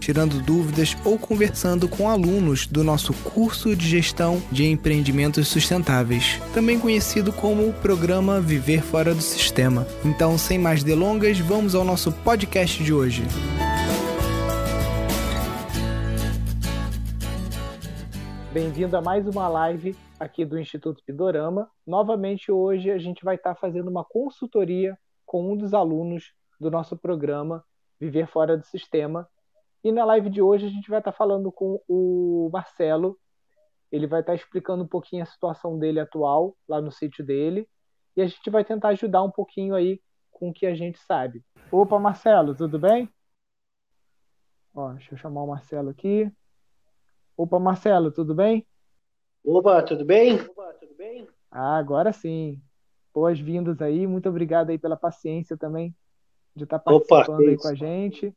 tirando dúvidas ou conversando com alunos do nosso curso de gestão de empreendimentos sustentáveis, também conhecido como o programa Viver Fora do Sistema. Então, sem mais delongas, vamos ao nosso podcast de hoje. Bem-vindo a mais uma live aqui do Instituto Pidorama. Novamente, hoje a gente vai estar fazendo uma consultoria com um dos alunos do nosso programa Viver Fora do Sistema, e na live de hoje a gente vai estar falando com o Marcelo. Ele vai estar explicando um pouquinho a situação dele atual lá no sítio dele. E a gente vai tentar ajudar um pouquinho aí com o que a gente sabe. Opa, Marcelo, tudo bem? Ó, deixa eu chamar o Marcelo aqui. Opa, Marcelo, tudo bem? Opa, tudo bem? Opa, tudo bem? Ah, agora sim. Boas-vindas aí. Muito obrigado aí pela paciência também de estar participando Opa, aí com a gente.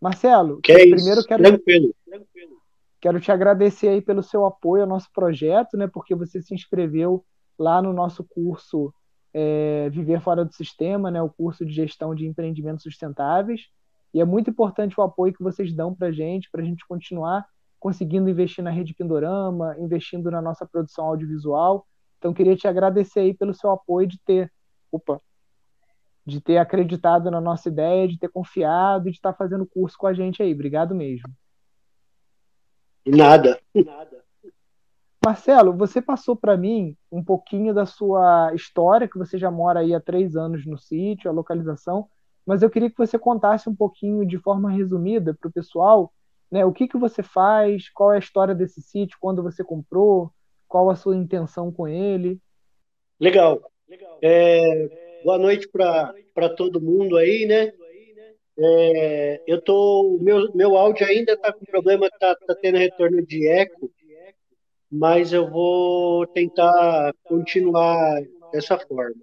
Marcelo, que é primeiro quero, tranquilo. quero te agradecer aí pelo seu apoio ao nosso projeto, né? Porque você se inscreveu lá no nosso curso é, Viver Fora do Sistema, né? O curso de gestão de empreendimentos sustentáveis. E é muito importante o apoio que vocês dão para a gente, para a gente continuar conseguindo investir na rede Pindorama, investindo na nossa produção audiovisual. Então, queria te agradecer aí pelo seu apoio de ter. Opa, de ter acreditado na nossa ideia, de ter confiado e de estar fazendo curso com a gente aí. Obrigado mesmo. Nada. Nada. Marcelo, você passou para mim um pouquinho da sua história, que você já mora aí há três anos no sítio, a localização, mas eu queria que você contasse um pouquinho de forma resumida para o pessoal, né, o que, que você faz, qual é a história desse sítio, quando você comprou, qual a sua intenção com ele. Legal. Legal. É, Boa noite para todo mundo aí, né? É, eu tô, meu, meu áudio ainda está com problema, está tá tendo retorno de eco, mas eu vou tentar continuar dessa forma.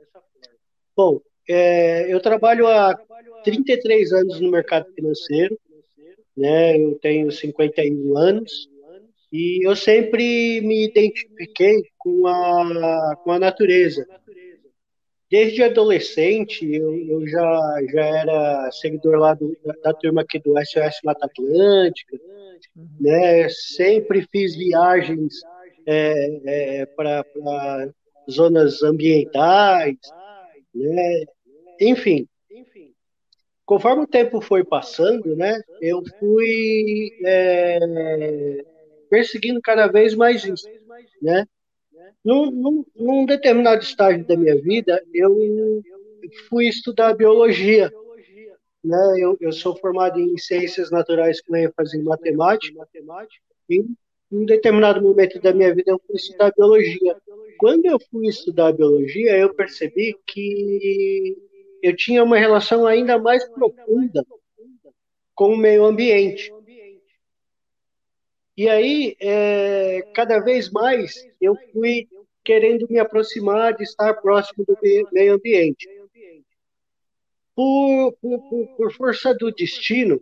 Bom, é, eu trabalho há 33 anos no mercado financeiro, né? Eu tenho 51 anos e eu sempre me identifiquei com a, com a natureza. Desde adolescente, eu, eu já, já era seguidor lá do, da turma aqui do SOS Mata Atlântica, uhum. né? Sempre fiz viagens é, é, para zonas ambientais, né? Enfim, conforme o tempo foi passando, né? Eu fui é, perseguindo cada vez mais isso, né? Num, num, num, determinado estágio da minha vida, eu fui estudar biologia. Né? Eu, eu sou formado em ciências naturais com ênfase em matemática. E em um determinado momento da minha vida, eu fui estudar biologia. Quando eu fui estudar biologia, eu percebi que eu tinha uma relação ainda mais profunda com o meio ambiente. E aí, é, cada vez mais, eu fui querendo me aproximar de estar próximo do meio ambiente. Por, por, por força do destino,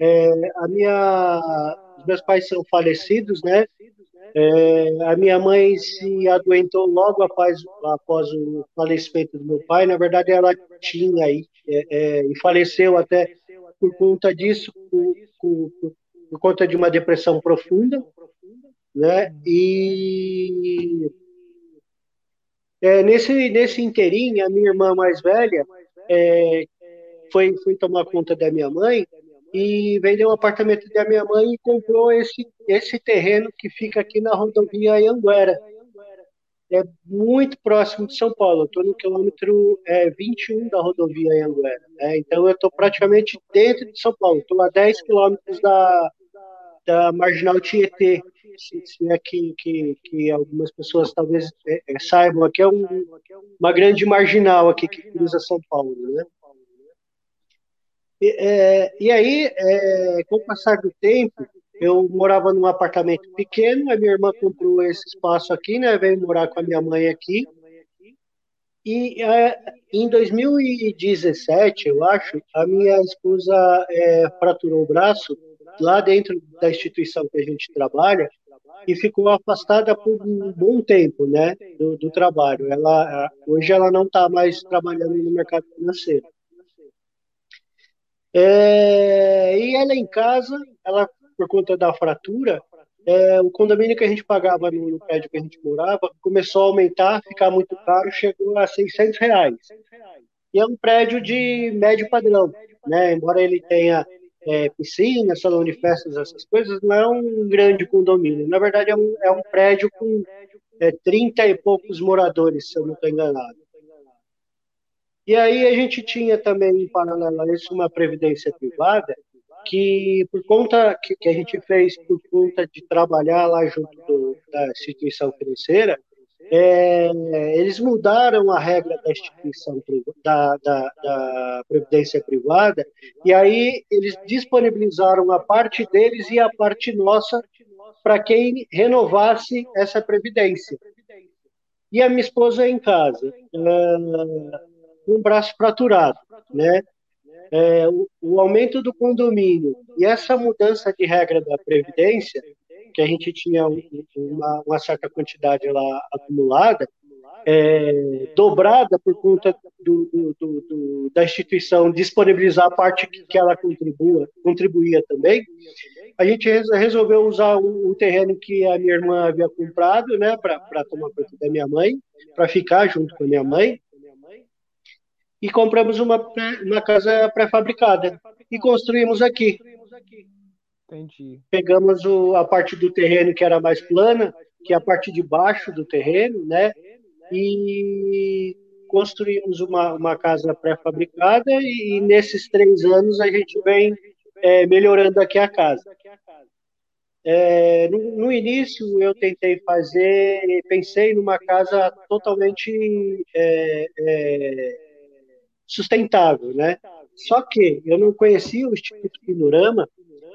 é, a minha, os meus pais são falecidos, né? É, a minha mãe se adoentou logo após, após o falecimento do meu pai. Na verdade, ela tinha aí é, é, e faleceu até por conta disso, por, por, por, conta de uma depressão profunda, né? E é, nesse, nesse inteirinho, a minha irmã mais velha é, foi, foi tomar conta da minha mãe e vendeu o um apartamento da minha mãe e comprou esse, esse terreno que fica aqui na rodovia Anguera. É muito próximo de São Paulo. Estou no quilômetro é, 21 da rodovia Anguera. Né? Então, eu estou praticamente dentro de São Paulo. Estou a 10 quilômetros da, da Marginal Tietê se, se é que, que, que, algumas pessoas talvez é, é, saibam, aqui é um, uma grande marginal aqui que cruza São Paulo, né? E, é, e aí, é, com o passar do tempo, eu morava num apartamento pequeno, a minha irmã comprou esse espaço aqui, né? Veio morar com a minha mãe aqui. E é, em 2017, eu acho, a minha esposa é, fraturou o braço lá dentro da instituição que a gente trabalha e ficou afastada por um bom tempo, né, do, do trabalho. Ela hoje ela não está mais trabalhando no mercado financeiro. É, e ela em casa, ela por conta da fratura, é, o condomínio que a gente pagava no, no, prédio que a gente morava começou a aumentar, ficar muito caro, chegou a 600 reais. E é um prédio de médio padrão, né? Embora ele tenha é, piscina, salão de festas, essas coisas, não é um grande condomínio. Na verdade, é um, é um prédio com é, 30 e poucos moradores, se eu não estou enganado. E aí a gente tinha também, em paralelo a isso, uma previdência privada, que por conta que, que, a gente fez por conta de trabalhar lá junto do, da instituição financeira, é, eles mudaram a regra da instituição da, da, da, previdência privada e aí eles disponibilizaram a parte deles e a parte nossa para quem renovasse essa previdência. E a minha esposa em casa, com o braço fraturado, né? é, o, o, aumento do condomínio e essa mudança de regra da Previdência, que a gente tinha uma, uma certa quantidade lá acumulada, é, dobrada por conta do, do, do, da instituição disponibilizar a parte que, ela contribua, contribuía também, a gente resolveu usar o, o, terreno que a minha irmã havia comprado, né, para tomar conta da minha mãe, para ficar junto com a minha mãe, e compramos uma, uma casa pré-fabricada e construímos aqui. Entendi. Pegamos o, a parte do terreno que era mais plana, que é a parte de baixo do terreno, né? E construímos uma, uma casa pré-fabricada e, e, nesses três anos a gente vem é, melhorando aqui a casa. É, no, no, início eu tentei fazer, pensei numa casa totalmente é, é sustentável, né? Só que eu não conhecia o Instituto Pinorama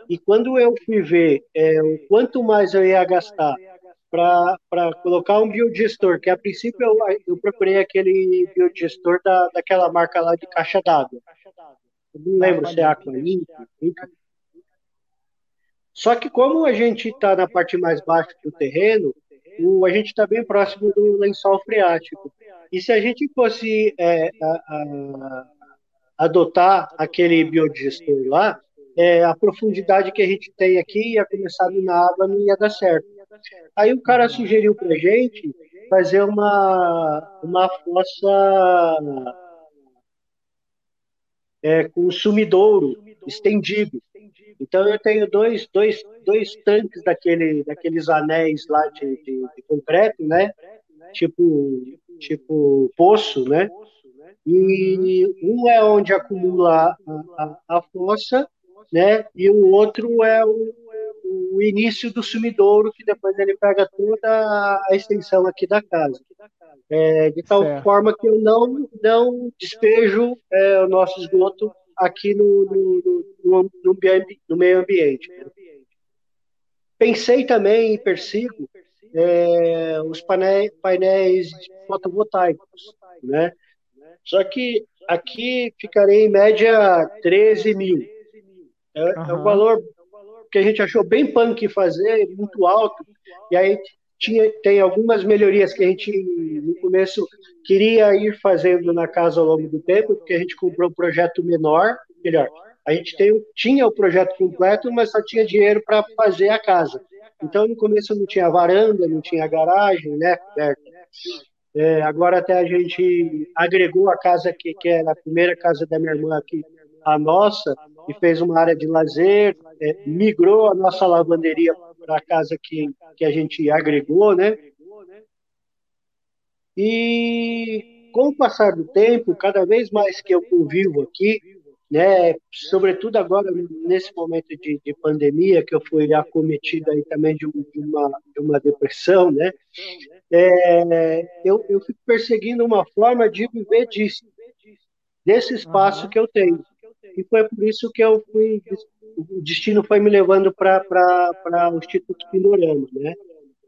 e quando eu fui ver é, o quanto mais eu ia gastar para colocar um biodigestor, que a princípio eu, eu procurei aquele biodigestor da, daquela marca lá de caixa d'água. Não lembro se é Aqualimp. Só que como a gente está na parte mais baixa do terreno, o, a gente está bem próximo do lençol freático. E se a gente fosse é, a, a, adotar aquele biodigestor lá, é, a profundidade que a gente tem aqui ia começar na água, não ia dar certo. Aí o cara sugeriu para gente fazer uma, uma fossa é, com sumidouro estendido. Então eu tenho dois, dois, dois tanques daquele, daqueles anéis lá de, de, de concreto, né? Tipo tipo poço, né? E um é onde acumula a, a, a fossa, né? E o outro é o, o início do sumidouro, que depois ele pega toda a extensão aqui da casa. É, de tal certo. forma que eu não, não despejo é, o nosso esgoto aqui no, no, no, no, meio ambiente. Pensei também e persigo é, os painéis, painéis fotovoltaicos, né? Só que aqui ficaria em média 13 mil. É, uhum. é um valor que a gente achou bem punk fazer, muito alto, e aí tinha, tem algumas melhorias que a gente, no começo, queria ir fazendo na casa ao longo do tempo, porque a gente comprou um projeto menor, melhor, a gente tem, tinha o projeto completo, mas só tinha dinheiro para fazer a casa. Então, no começo não tinha varanda, não tinha garagem, né? É, agora até a gente agregou a casa que, que era a primeira casa da minha irmã aqui, a nossa, e fez uma área de lazer, é, migrou a nossa lavanderia para a casa que, que a gente agregou, né? E com o passar do tempo, cada vez mais que eu convivo aqui, né? Sobretudo agora nesse momento de, de pandemia que eu fui acometido aí também de, de, uma, de uma depressão, né? É, eu, eu fico perseguindo uma forma de viver disso, desse espaço que eu tenho. E foi por isso que eu fui, o destino foi me levando para o Instituto Pindorama, né?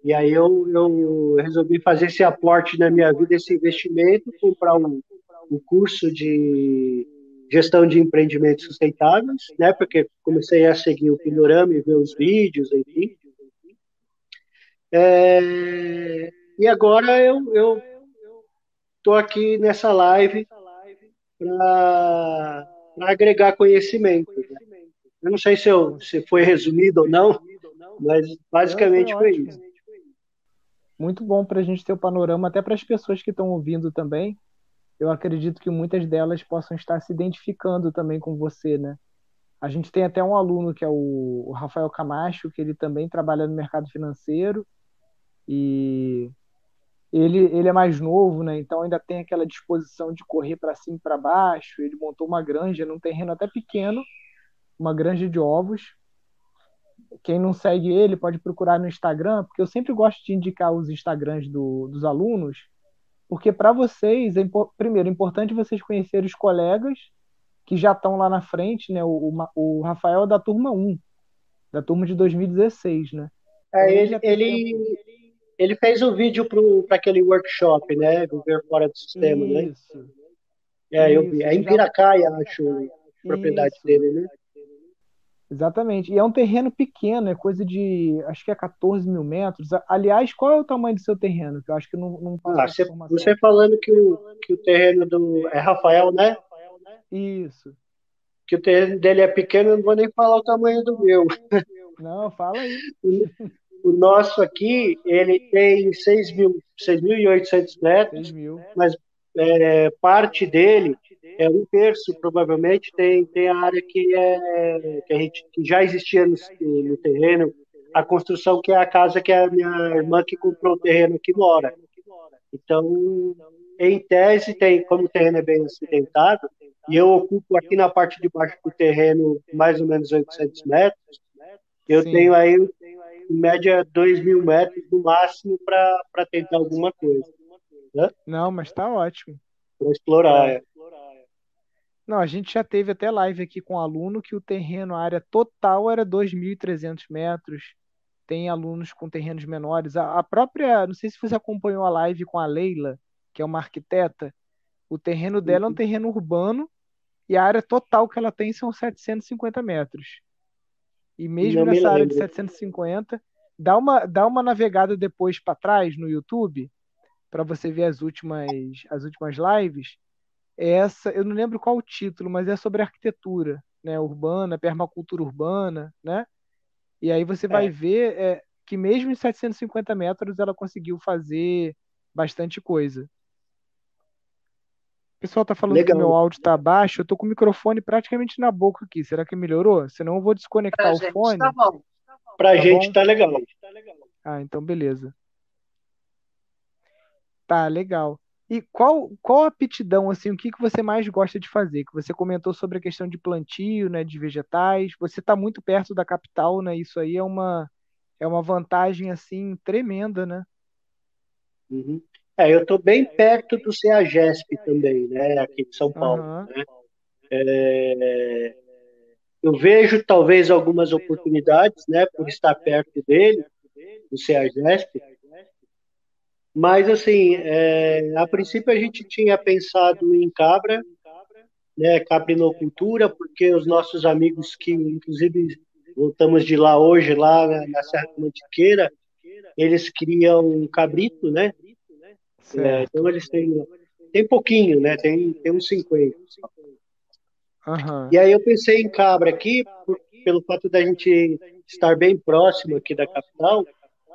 E aí eu, eu resolvi fazer esse aporte na minha vida, esse investimento, comprar um, um curso de gestão de empreendimentos sustentáveis, né? Porque comecei a seguir o Pindorama e ver os vídeos, enfim. É, e agora eu, eu tô aqui nessa live para agregar conhecimento. Né? Eu não sei se, eu, se foi resumido ou não, mas basicamente foi, foi isso. Muito bom para a gente ter o panorama, até para as pessoas que estão ouvindo também. Eu acredito que muitas delas possam estar se identificando também com você, né? A gente tem até um aluno que é o, Rafael Camacho, que ele também trabalha no mercado financeiro e ele, ele é mais novo, né? Então ainda tem aquela disposição de correr para cima e para baixo. Ele montou uma granja num terreno até pequeno, uma granja de ovos. Quem não segue ele pode procurar no Instagram, porque eu sempre gosto de indicar os Instagrams do, dos alunos, porque para vocês, é, primeiro, é importante vocês conhecerem os colegas que já estão lá na frente, né? O, o, o Rafael é da turma 1, da turma de 2016, né? É, ele, ele, ele fez o um vídeo para aquele workshop, né? Viver fora do sistema, né? Isso. né? É, eu vi. É em Piracaia, acho, a propriedade Isso. dele, né? Exatamente. E é um terreno pequeno, é coisa de. Acho que é 14 mil metros. Aliás, qual é o tamanho do seu terreno? Que eu acho que não, não ah, você, você falando que o, que o terreno do. É Rafael, né? Isso. Que o terreno dele é pequeno, eu não vou nem falar o tamanho do meu. Não, fala aí. O nosso aqui, ele tem 6.800 metros, 6 mil. mas é, parte dele, é um terço provavelmente, tem, tem a área que, é, que, a gente, que já existia no, no terreno, a construção que é a casa que a minha irmã que comprou o terreno que mora. Então, em tese, tem, como o terreno é bem acidentado, e eu ocupo aqui na parte de baixo do terreno mais ou menos 800 metros, eu Sim. tenho aí em média 2 mil metros no máximo para tentar alguma coisa. Né? Não, mas está ótimo. Para explorar, é. Não, a gente já teve até live aqui com um aluno que o terreno, a área total era 2.300 metros. Tem alunos com terrenos menores. A, a, própria, não sei se você acompanhou a live com a Leila, que é uma arquiteta. O terreno dela é um uhum. terreno urbano e a área total que ela tem são 750 metros. E mesmo Não nessa área de 750, dá uma, dá uma navegada depois para trás no YouTube para você ver as últimas, as últimas lives. Essa, eu não lembro qual o título, mas é sobre arquitetura, né, urbana, permacultura urbana, né? E aí você vai é. ver é, que mesmo em 750 metros ela conseguiu fazer bastante coisa. O pessoal tá falando Legal. que meu áudio tá baixo. Eu tô com o microfone praticamente na boca aqui. Será que melhorou? Senão eu vou desconectar pra o fone. Tá bom. Pra tá gente bom? tá legal. Ah, então beleza. Tá, legal. E qual, qual a aptidão, assim, o que, que você mais gosta de fazer? Que você comentou sobre a questão de plantio, né, de vegetais. Você está muito perto da capital, né? Isso aí é uma, é uma vantagem, assim, tremenda, né? Uhum. É, eu estou bem perto do CEAGESP também, né, aqui de São Paulo. Uhum. Né? É, eu vejo talvez algumas oportunidades, né, por estar perto dele, do CEAGESP, mas assim, é, a princípio a gente tinha pensado em cabra, né, caprinocultura, porque os nossos amigos que, inclusive, voltamos de lá hoje, lá na Serra Mantiqueira, eles criam cabrito, né? É, então eles têm, tem pouquinho, né? Tem, tem uns 50. Uhum. E aí eu pensei em cabra aqui, por, pelo fato da gente estar bem próximo aqui da capital,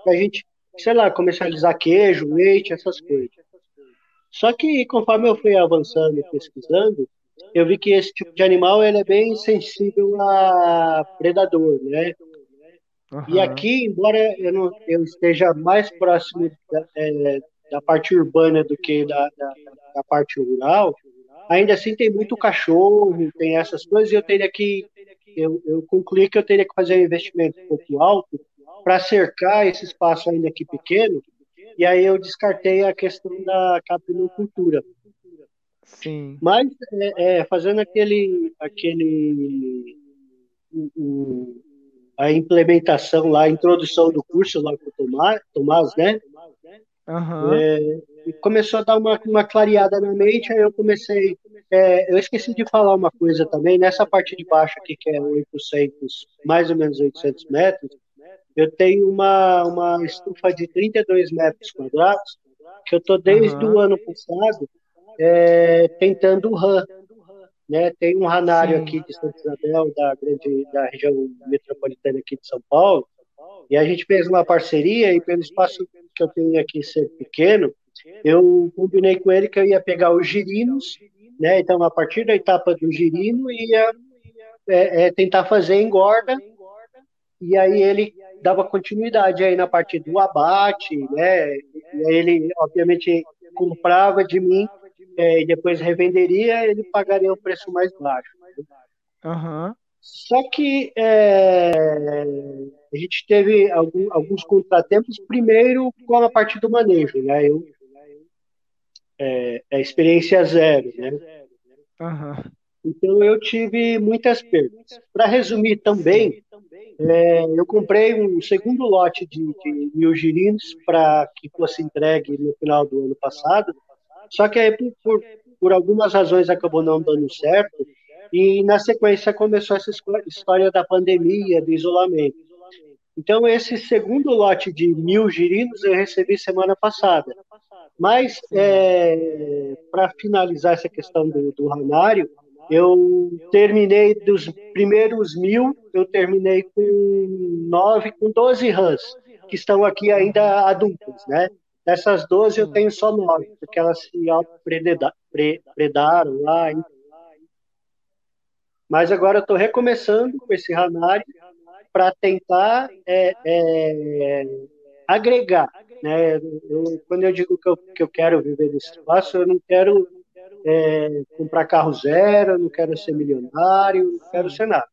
para a gente, sei lá, comercializar queijo, leite, essas coisas. Só que conforme eu fui avançando e pesquisando, eu vi que esse tipo de animal ele é bem sensível a predador, né? Uhum. E aqui, embora eu, não, eu esteja mais próximo da, é, da parte urbana do que da, da, da, parte rural, ainda assim tem muito cachorro, tem essas coisas, e eu teria que, eu, eu concluí que eu teria que fazer um investimento um pouco alto para cercar esse espaço ainda aqui pequeno, e aí eu descartei a questão da capinocultura. Sim. Mas é, é, fazendo aquele, aquele a implementação lá, a introdução do curso lá com o Tomás, Tomás né? Uhum. É, começou a dar uma, uma clareada na mente, aí eu comecei. É, eu esqueci de falar uma coisa também, nessa parte de baixo aqui, que é 800, mais ou menos 800 metros, eu tenho uma, uma estufa de 32 metros quadrados, que eu estou desde uhum. o ano passado é, tentando o RAM. Né? Tem um ranário Sim. aqui de Santa Isabel, da, grande, da região metropolitana aqui de São Paulo, e a gente fez uma parceria, e pelo espaço que eu tenho aqui ser pequeno, eu combinei com ele que eu ia pegar os girinos, né? Então, a partir da etapa do girino, ia é, é, tentar fazer engorda, e aí ele dava continuidade aí na parte do abate, né? E aí ele, obviamente, comprava de mim é, e depois revenderia, ele pagaria um preço mais baixo. Uhum. Só que é, a gente teve algum, alguns contratempos, primeiro com a parte do manejo, né? Eu, é, é experiência zero, né? Uhum. Então eu tive muitas perdas. Para resumir também, é, eu comprei um segundo lote de, de mil girinos para que fosse entregue no final do ano passado, só que aí por, por, por algumas razões acabou não dando certo, e na sequência começou essa história da pandemia, do isolamento. Então, esse segundo lote de mil girinos eu recebi semana passada. Mas, é, para finalizar essa questão do, do ranário, eu terminei dos primeiros mil, eu terminei com nove, com doze rãs, que estão aqui ainda adultas, né? Dessas doze eu tenho só nove, porque elas se predaram lá, mas agora eu estou recomeçando com esse Hanari para tentar é, é, agregar. Né? Eu, quando eu digo que eu, que eu quero viver nesse espaço, eu não quero é, comprar carro zero, eu não quero ser milionário, não quero ser nada.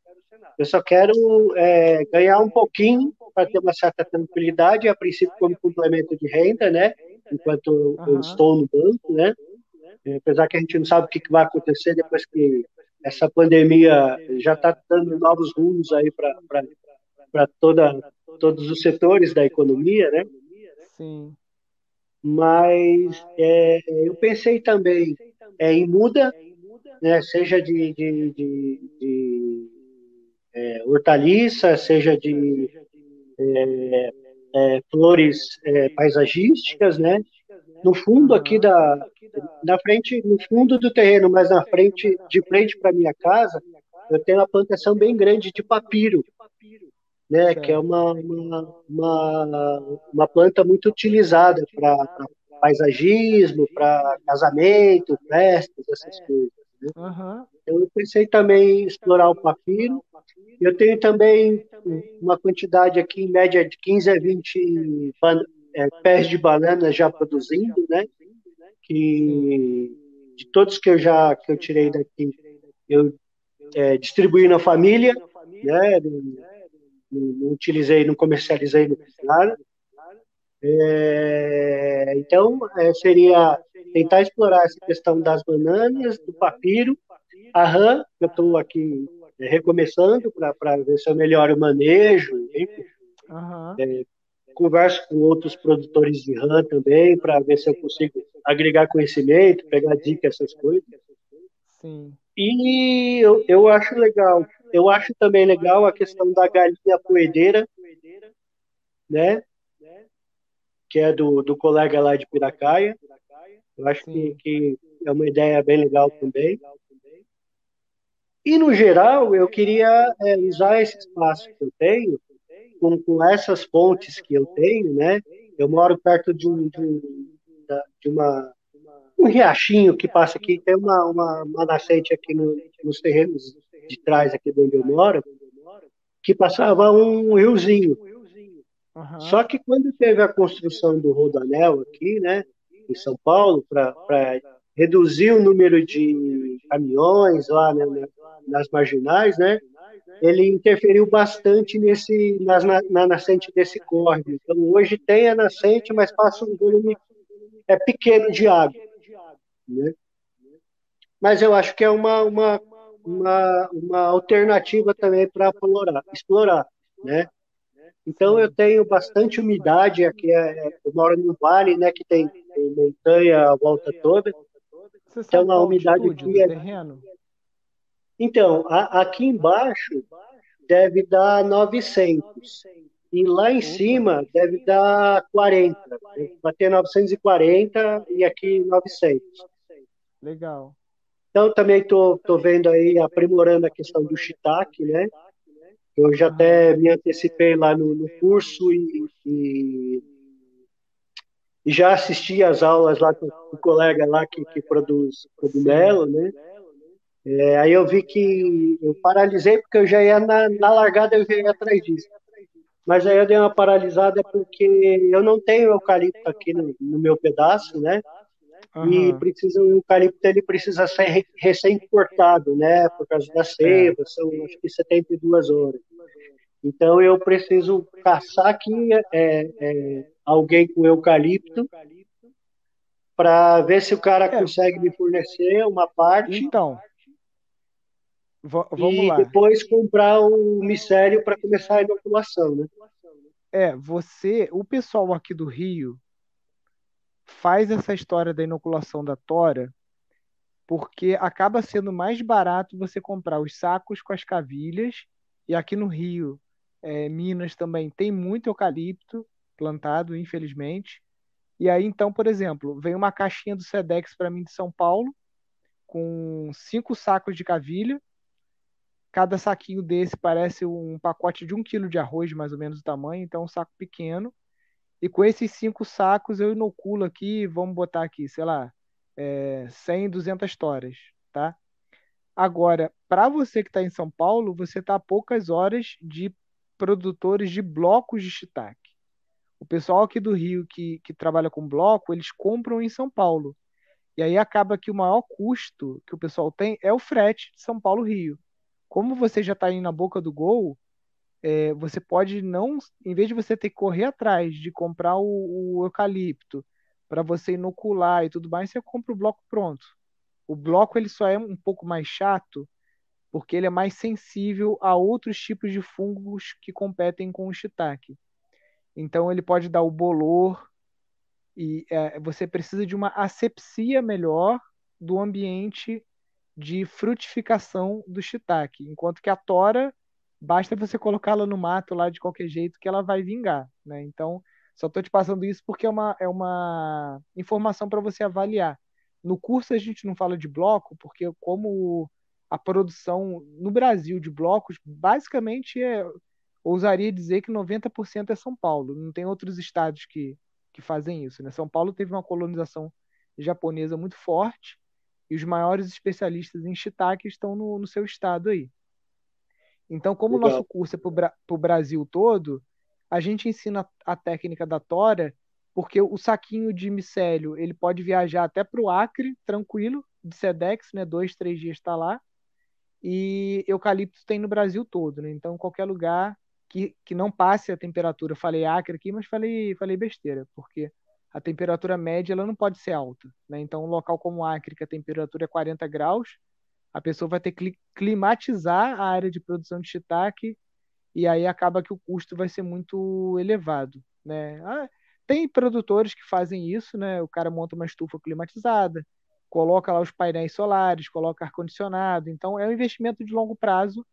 Eu só quero é, ganhar um pouquinho para ter uma certa tranquilidade, a princípio como complemento de renda, né? Enquanto eu estou no banco, né? Apesar que a gente não sabe o que vai acontecer depois que essa pandemia já está dando novos rumos aí para toda todos os setores da economia, né? Sim. Mas é, eu pensei também é, em muda, né? Seja de, de, de, de é, hortaliça, seja de é, é, flores é, paisagísticas, né? No fundo aqui da, na frente, no fundo do terreno, mas na frente, de frente para minha casa, eu tenho uma plantação bem grande de papiro, né, que é uma, uma, uma, uma planta muito utilizada para paisagismo, para casamento, festas, essas coisas. Né? Uhum. Eu pensei também em explorar o papiro. Eu tenho também uma quantidade aqui, em média, de 15 a 20 é, pés de banana já produzindo, né? que de todos que eu já que eu tirei daqui, eu é, distribuí na família, né? Não, não, utilizei, não comercializei, não nada. É, então, é, seria tentar explorar essa questão das bananas, do papiro, a rã, que eu estou aqui é, recomeçando para ver se eu melhoro o manejo. Uhum converso com outros produtores de RAM também, para ver se eu consigo agregar conhecimento, pegar dicas, essas coisas. Sim. E eu, eu acho legal. Eu acho também legal a questão da galinha poedeira, né? Que é do, do colega lá de Piracaia. Eu acho que, que é uma ideia bem legal também. E, no geral, eu queria é, usar esse espaço que eu tenho com, com essas fontes que eu tenho, né? Eu moro perto de, um, de, um, de uma um riachinho que passa aqui, tem uma, uma, uma nascente aqui no, nos terrenos de trás aqui de onde eu moro, que passava um riozinho. Uhum. Só que quando teve a construção do Rodanel aqui, né, em São Paulo, para reduzir o número de caminhões lá né, nas marginais, né, ele interferiu bastante nesse, na, na, nascente desse córrego. Então, hoje tem a nascente, mas passa um volume é, pequeno de água. Né? Mas eu acho que é uma, uma, uma, uma alternativa também para explorar, explorar. né? Então eu tenho bastante umidade aqui, é, eu moro no vale, né, que tem, tem montanha a volta toda. Então a umidade aqui é terreno? Então, a, aqui embaixo deve dar 900 e lá em cima deve dar 40. Bater 940 e aqui 900. Legal. Então também estou tô, tô vendo aí aprimorando a questão do shiitake, né? Eu já até me antecipei lá no, no curso e, e, e, já assisti às aulas lá com o colega lá que, que produz cogumelo, né? É, aí eu vi que eu paralisei porque eu já ia na, na largada, eu já ia atrás disso. Mas aí eu dei uma paralisada porque eu não tenho eucalipto aqui no, no meu pedaço, né? Uhum. E precisa, o eucalipto ele precisa ser recém-cortado, né? Por causa da seiva, são acho que 72 horas. Então eu preciso caçar aqui é, é, alguém com eucalipto para ver se o cara é. consegue me fornecer uma parte. Então, vamos e lá. depois comprar o mistério para começar a inoculação, né? É, você, o pessoal aqui do Rio faz essa história da inoculação da tora porque acaba sendo mais barato você comprar os sacos com as cavilhas e aqui no Rio, é, Minas também tem muito eucalipto plantado, infelizmente. E aí então, por exemplo, vem uma caixinha do Sedex para mim de São Paulo com cinco sacos de cavilha. Cada saquinho desse parece um pacote de um quilo de arroz, mais ou menos o tamanho, então um saco pequeno. E com esses cinco sacos eu inoculo aqui, vamos botar aqui, sei lá, é, 100, 200 toras, tá? Agora, para você que está em São Paulo, você está a poucas horas de produtores de blocos de shiitake. O pessoal aqui do Rio que, que trabalha com bloco, eles compram em São Paulo. E aí acaba que o maior custo que o pessoal tem é o frete de São Paulo-Rio. Como você já está aí na boca do gol, é, você pode não, em vez de você ter que correr atrás de comprar o, o eucalipto para você inocular e tudo mais, você compra o bloco pronto. O bloco ele só é um pouco mais chato porque ele é mais sensível a outros tipos de fungos que competem com o shiitake. Então ele pode dar o bolor e é, você precisa de uma asepsia melhor do ambiente de frutificação do shiitake, enquanto que a tora basta você colocá-la no mato lá de qualquer jeito que ela vai vingar, né? Então, só estou te passando isso porque é uma, é uma informação para você avaliar. No curso a gente não fala de bloco, porque como a produção no Brasil de blocos, basicamente é, ousaria dizer que 90% é São Paulo, não tem outros estados que, que fazem isso. Né? São Paulo teve uma colonização japonesa muito forte e os maiores especialistas em shiitake estão no, no seu estado aí. Então, como o nosso curso é para o Brasil todo, a gente ensina a técnica da tora, porque o saquinho de micélio ele pode viajar até para o Acre, tranquilo, de Sedex, né? Dois, três dias está lá. E eucalipto tem no Brasil todo, né? Então, qualquer lugar que, que não passe a temperatura, falei Acre aqui, mas falei, falei besteira, porque a temperatura média ela não pode ser alta, né? Então, um local como Acre, que a temperatura é 40 graus, a pessoa vai ter que climatizar a área de produção de shiitake e aí acaba que o custo vai ser muito elevado, né? Ah, tem produtores que fazem isso, né? O cara monta uma estufa climatizada, coloca lá os painéis solares, coloca ar-condicionado. Então, é um investimento de longo prazo,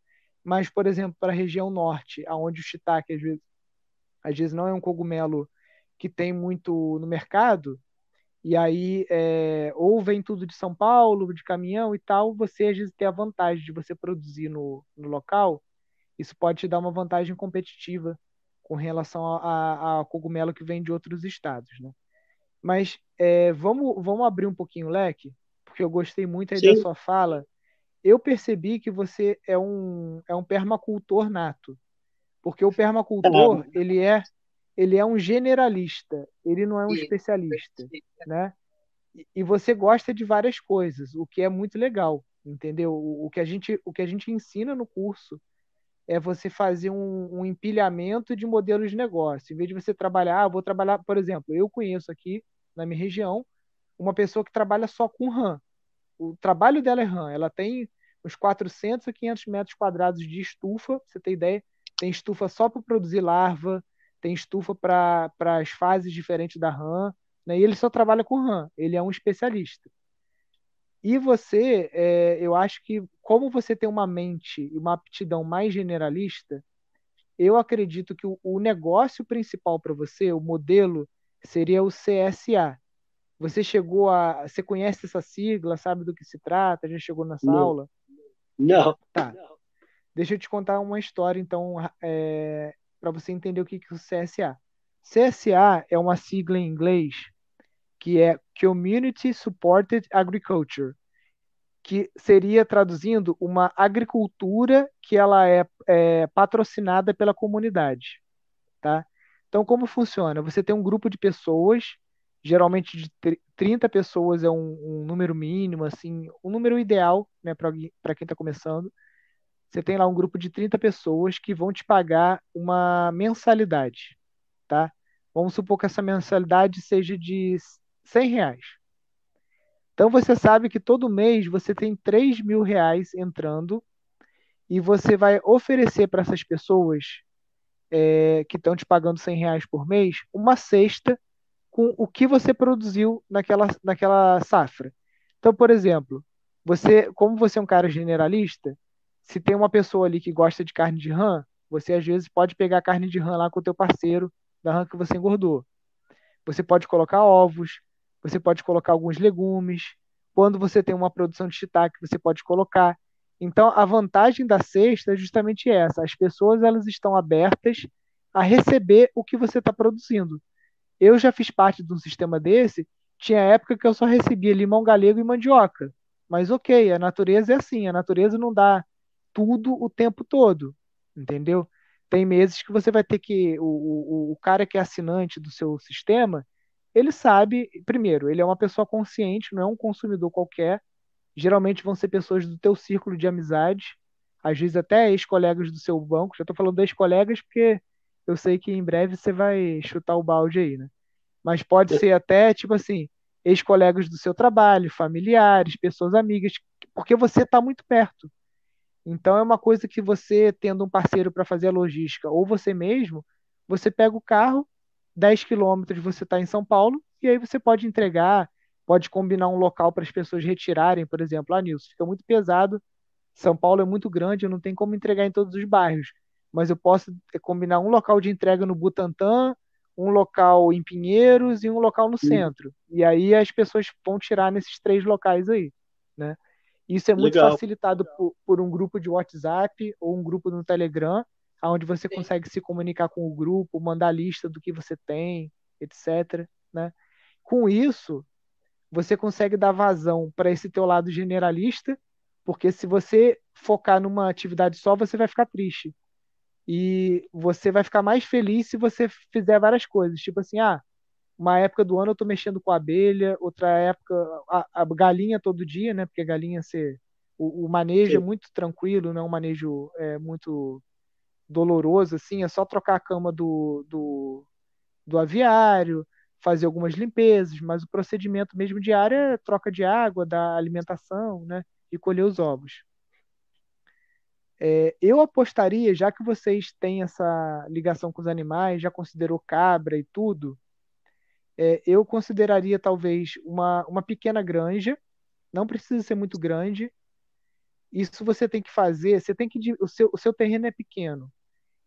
mas, por exemplo, para a região norte, onde o shiitake às vezes, às vezes não é um cogumelo que tem muito no mercado, e aí é, ou vem tudo de São Paulo, de caminhão e tal, você às vezes tem a vantagem de você produzir no, no local, isso pode te dar uma vantagem competitiva com relação a, a cogumelo que vem de outros estados, né? Mas é, vamos, vamos abrir um pouquinho o leque, porque eu gostei muito aí da sua fala. Eu percebi que você é um, é um permacultor nato, porque o permacultor é. ele é ele é um generalista, ele não é um especialista, né? E você gosta de várias coisas, o que é muito legal, entendeu? O, que a gente, o que a gente ensina no curso é você fazer um, um empilhamento de modelos de negócio. Em vez de você trabalhar, ah, vou trabalhar, por exemplo, eu conheço aqui na minha região uma pessoa que trabalha só com RAM. O trabalho dela é RAM. Ela tem uns 400 a 500 metros quadrados de estufa, pra você ter ideia, tem estufa só para produzir larva, tem estufa para as fases diferentes da RAM, né? e ele só trabalha com RAM, ele é um especialista. E você, é, eu acho que, como você tem uma mente e uma aptidão mais generalista, eu acredito que o, o negócio principal para você, o modelo, seria o CSA. Você chegou a. Você conhece essa sigla, sabe do que se trata? Já chegou nessa Não. aula? Não. Tá. Deixa eu te contar uma história, então, é, para você entender o que, que é o CSA. CSA é uma sigla em inglês que é Community Supported Agriculture, que seria traduzindo uma agricultura que ela é, é patrocinada pela comunidade, tá? Então como funciona? Você tem um grupo de pessoas, geralmente de 30 pessoas é um, um número mínimo, assim, um número ideal, né, para quem está começando. Você tem lá um grupo de 30 pessoas que vão te pagar uma mensalidade, tá? Vamos supor que essa mensalidade seja de 100 reais. Então você sabe que todo mês você tem 3 mil reais entrando e você vai oferecer para essas pessoas é, que estão te pagando 100 reais por mês uma cesta com o que você produziu naquela, naquela safra. Então, por exemplo, você, como você é um cara generalista, se tem uma pessoa ali que gosta de carne de rã, você às vezes pode pegar carne de rã lá com o teu parceiro da rã que você engordou. Você pode colocar ovos, você pode colocar alguns legumes. Quando você tem uma produção de shiitake, você pode colocar. Então, a vantagem da cesta é justamente essa. As pessoas elas estão abertas a receber o que você está produzindo. Eu já fiz parte de um sistema desse. Tinha época que eu só recebia limão galego e mandioca. Mas ok, a natureza é assim. A natureza não dá tudo o tempo todo, entendeu? Tem meses que você vai ter que o, o, o cara que é assinante do seu sistema, ele sabe, primeiro, ele é uma pessoa consciente, não é um consumidor qualquer. Geralmente vão ser pessoas do teu círculo de amizade, às vezes até ex-colegas do seu banco. Já estou falando ex-colegas porque eu sei que em breve você vai chutar o balde aí, né? Mas pode ser até, tipo assim, ex-colegas do seu trabalho, familiares, pessoas amigas, porque você está muito perto. Então é uma coisa que você, tendo um parceiro para fazer a logística, ou você mesmo, você pega o carro, 10 quilômetros você está em São Paulo, e aí você pode entregar, pode combinar um local para as pessoas retirarem, por exemplo, ah, Nilson, fica muito pesado, São Paulo é muito grande, eu não tenho como entregar em todos os bairros, mas eu posso combinar um local de entrega no Butantã, um local em Pinheiros e um local no centro. E aí as pessoas vão tirar nesses três locais aí, né? Isso é muito Legal. facilitado por, por, um grupo de WhatsApp ou um grupo no Telegram, onde você Sim. consegue se comunicar com o grupo, mandar lista do que você tem, etc. Né? Com isso, você consegue dar vazão para esse teu lado generalista, porque se você focar numa atividade só, você vai ficar triste. E você vai ficar mais feliz se você fizer várias coisas. Tipo assim, ah, uma época do ano eu estou mexendo com abelha, outra época a, a, galinha todo dia, né? Porque a galinha ser o, o manejo é Sim. é muito tranquilo, não é um manejo é, muito doloroso, assim, é só trocar a cama do, do, do aviário, fazer algumas limpezas, mas o procedimento mesmo diário é troca de água, da alimentação, né? E colher os ovos. É, eu apostaria, já que vocês têm essa ligação com os animais, já considerou cabra e tudo, é, eu consideraria talvez uma, uma pequena granja, não precisa ser muito grande, isso você tem que fazer, você tem que o seu, o seu terreno é pequeno.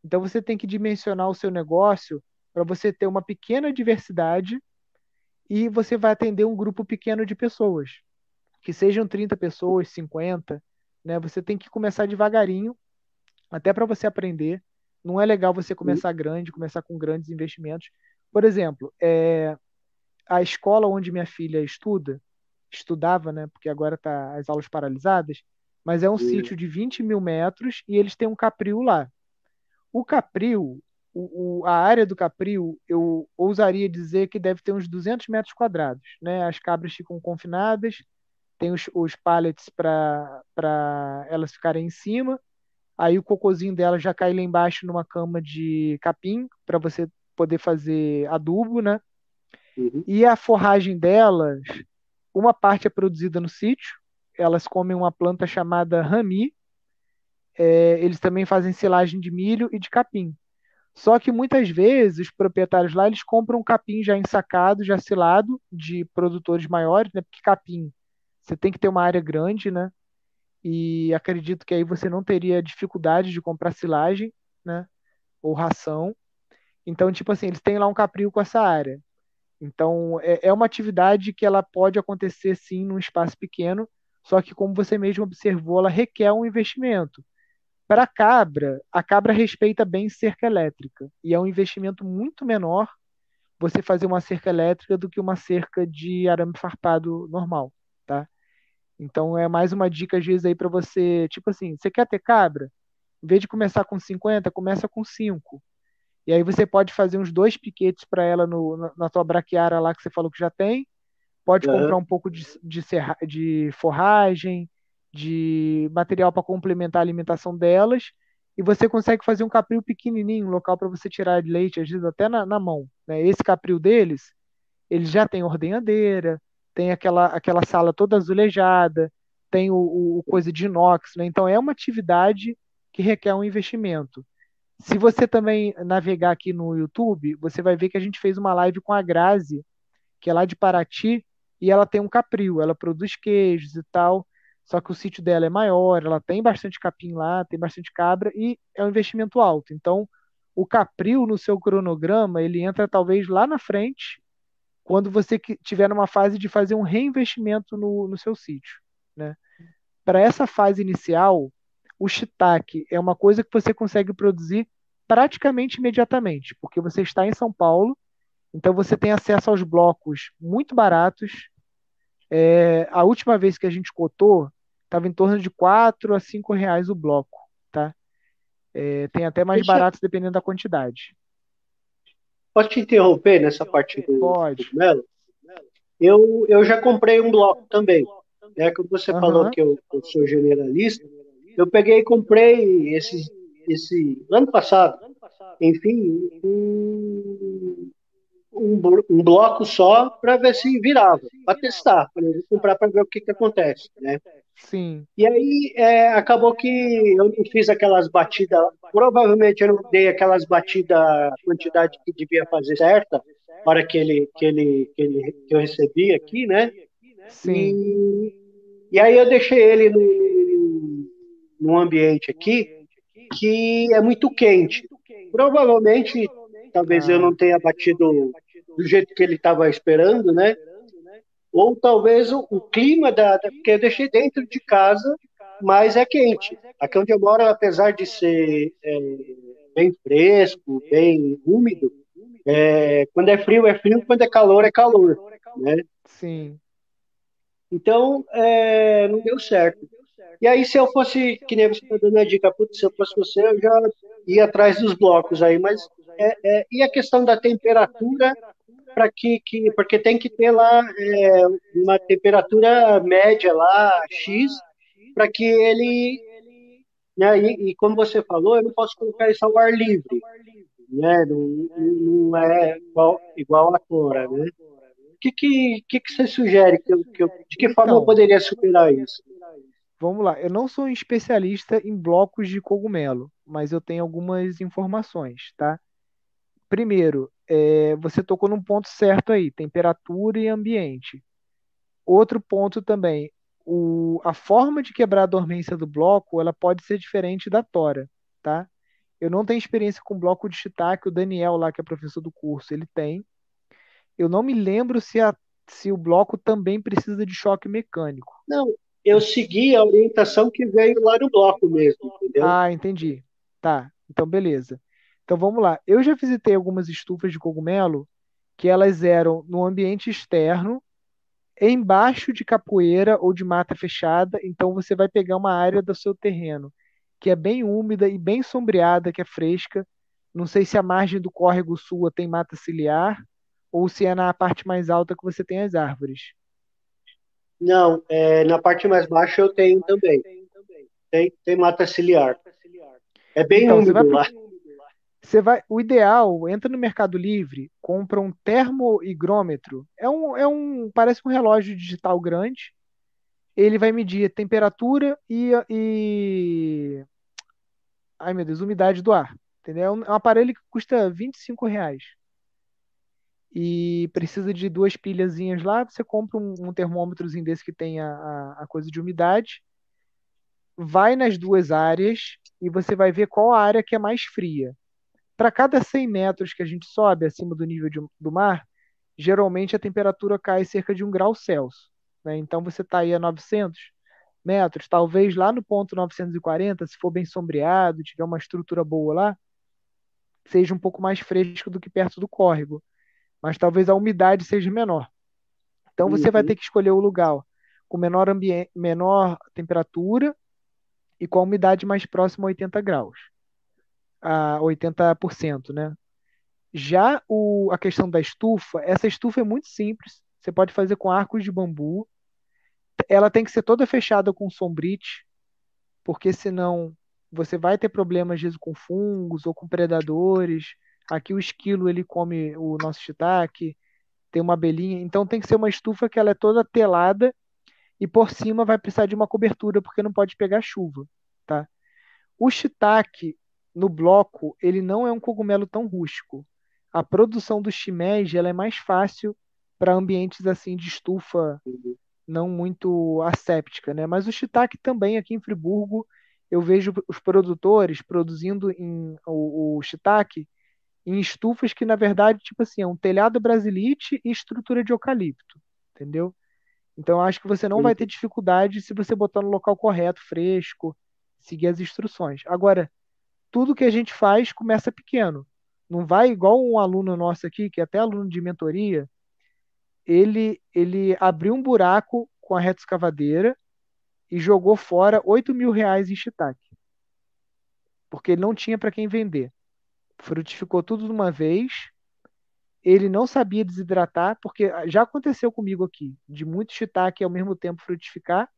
Então você tem que dimensionar o seu negócio para você ter uma pequena diversidade e você vai atender um grupo pequeno de pessoas, que sejam 30 pessoas, 50, né? Você tem que começar devagarinho, até para você aprender. Não é legal você começar grande, começar com grandes investimentos. Por exemplo, é, a escola onde minha filha estuda, estudava, né? Porque agora tá as aulas paralisadas, mas é um sítio de 20 mil metros e eles têm um capril lá. O capril, o, o, a área do capril, eu ousaria dizer que deve ter uns 200 metros quadrados. Né? As cabras ficam confinadas, tem os, os pallets para elas ficarem em cima, aí o cocôzinho dela já cai lá embaixo numa cama de capim para você poder fazer adubo, né? Uhum. E a forragem delas, uma parte é produzida no sítio, elas comem uma planta chamada rami. é, eles também fazem silagem de milho e de capim. Só que muitas vezes os proprietários lá eles compram capim já ensacado, já silado de produtores maiores, né? Porque capim você tem que ter uma área grande, né? E acredito que aí você não teria dificuldade de comprar silagem, né? Ou ração. Então, tipo assim, eles têm lá um capril com essa área. Então, é, é uma atividade que ela pode acontecer sim num espaço pequeno, só que como você mesmo observou, ela requer um investimento. Para a cabra, a cabra respeita bem cerca elétrica e é um investimento muito menor você fazer uma cerca elétrica do que uma cerca de arame farpado normal, tá? Então é mais uma dica às vezes aí para você, tipo assim, você quer ter cabra? Em vez de começar com 50, começa com 5. E aí você pode fazer uns dois piquetes para ela no, na, na tua braquiária lá que você falou que já tem. Pode uhum. comprar um pouco de, de, serra, de forragem, de material para complementar a alimentação delas e você consegue fazer um capril pequenininho, um local para você tirar leite, às vezes até na, na mão. Né? Esse capril deles, ele já tem ordenhadeira, tem aquela, aquela sala toda azulejada, tem o, o, o coisa de inox, né? então é uma atividade que requer um investimento. Se você também navegar aqui no YouTube, você vai ver que a gente fez uma live com a Grazi, que é lá de Paraty, e ela tem um capril, ela produz queijos e tal. Só que o sítio dela é maior, ela tem bastante capim lá, tem bastante cabra e é um investimento alto. Então, o capril no seu cronograma, ele entra talvez lá na frente, quando você tiver numa fase de fazer um reinvestimento no, no seu sítio. Né? Para essa fase inicial, o shiitake é uma coisa que você consegue produzir praticamente imediatamente, porque você está em São Paulo, então você tem acesso aos blocos muito baratos. É, a última vez que a gente cotou, estava em torno de 4 a 5 reais o bloco, tá? É, tem até mais Deixa... baratos dependendo da quantidade. Posso te interromper nessa parte do, Pode. Melo? Eu, eu já comprei um bloco também. É que você uhum. falou que eu, eu, sou generalista. Eu peguei e comprei esse, esse ano passado, enfim, um, um, um bloco só para ver se virava, para testar. Vou comprar para ver o que, que acontece, né? Sim. E aí é, acabou que eu não fiz aquelas batidas, provavelmente eu não dei aquelas batidas, a quantidade que devia fazer certa, na hora que ele, que ele, que ele que eu recebi aqui, né? Sim. E, e aí eu deixei ele no, num ambiente aqui que é muito quente. Provavelmente, talvez eu não tenha batido do jeito que ele estava esperando, né? ou talvez o, o clima da, da, porque eu deixei dentro de casa, mas é quente. Aqui onde eu moro, apesar de ser é, bem fresco, bem úmido, é, quando é frio é frio, quando é calor é calor, né? Sim. Então é, não deu certo. E aí se eu fosse, que nem você está dando a dica, putz, se eu fosse você, eu já ia atrás dos blocos aí, mas é, é, e a questão da temperatura para que, que, porque tem que ter lá é, uma temperatura média lá, X, para que ele, né, e, e, como você falou, eu não posso colocar isso ao ar livre, né, não, não é igual, igual a cora, né. O que, que, que, que você sugere? Que eu, que eu, de que forma então, eu poderia superar isso? Vamos lá, eu não sou um especialista em blocos de cogumelo, mas eu tenho algumas informações, tá? Primeiro, é, você tocou num ponto certo aí, temperatura e ambiente. Outro ponto também, o, a forma de quebrar a dormência do bloco, ela pode ser diferente da tora, tá? Eu não tenho experiência com bloco de shiitake, o Daniel lá, que é professor do curso, ele tem. Eu não me lembro se, a, se o bloco também precisa de choque mecânico. Não, eu segui a orientação que veio lá no bloco mesmo, entendeu? Ah, entendi. Tá, então beleza. Então vamos lá. Eu já visitei algumas estufas de cogumelo que elas eram no ambiente externo, embaixo de capoeira ou de mata fechada. Então você vai pegar uma área do seu terreno que é bem úmida e bem sombreada, que é fresca. Não sei se a margem do córrego sua tem mata ciliar ou se é na parte mais alta que você tem as árvores. Não, é, na parte mais baixa eu tenho também. Tem, tem mata ciliar. É bem então, úmido lá. Você vai, o ideal, entra no Mercado Livre, compra um termoigrômetro. É um, é um, parece um relógio digital grande. Ele vai medir temperatura e, e ai meu Deus, umidade do ar. Entendeu? É um, é um aparelho que custa 25 reais. E precisa de duas pilhazinhas lá. Você compra um, um termômetrozinho desse que tem a, a, a coisa de umidade. Vai nas duas áreas e você vai ver qual a área que é mais fria. Para cada 100 metros que a gente sobe acima do nível de, do mar, geralmente a temperatura cai cerca de um grau Celsius. Né? Então você está aí a 900 metros, talvez lá no ponto 940, se for bem sombreado, tiver uma estrutura boa lá, seja um pouco mais fresco do que perto do córrego, mas talvez a umidade seja menor. Então você uhum. vai ter que escolher o lugar com menor, ambiente, menor temperatura e com a umidade mais próxima a 80 graus, a 80%, né? Já o, a questão da estufa, essa estufa é muito simples. Você pode fazer com arcos de bambu. Ela tem que ser toda fechada com sombrite, porque senão você vai ter problemas vezes, com fungos ou com predadores. Aqui o esquilo ele come o nosso shiitake, tem uma abelhinha, então tem que ser uma estufa que ela é toda telada e por cima vai precisar de uma cobertura porque não pode pegar chuva, tá? O shiitake no bloco, ele não é um cogumelo tão rústico. A produção do shimeji ela é mais fácil para ambientes assim de estufa não muito asséptica, né? Mas o shiitake também aqui em Friburgo eu vejo os produtores produzindo em, o, o shiitake em estufas que, na verdade, tipo assim, é um telhado brasilite e estrutura de eucalipto, entendeu? Então, eu acho que você não Sim. vai ter dificuldade se você botar no local correto, fresco, seguir as instruções. Agora, tudo que a gente faz começa pequeno. Não vai igual um aluno nosso aqui, que é até aluno de mentoria, ele, ele abriu um buraco com a reta escavadeira, e jogou fora 8 mil reais em shiitake. Porque ele não tinha para quem vender. Frutificou tudo de uma vez. Ele não sabia desidratar, porque já aconteceu comigo aqui, de muito shiitake ao mesmo tempo frutificar,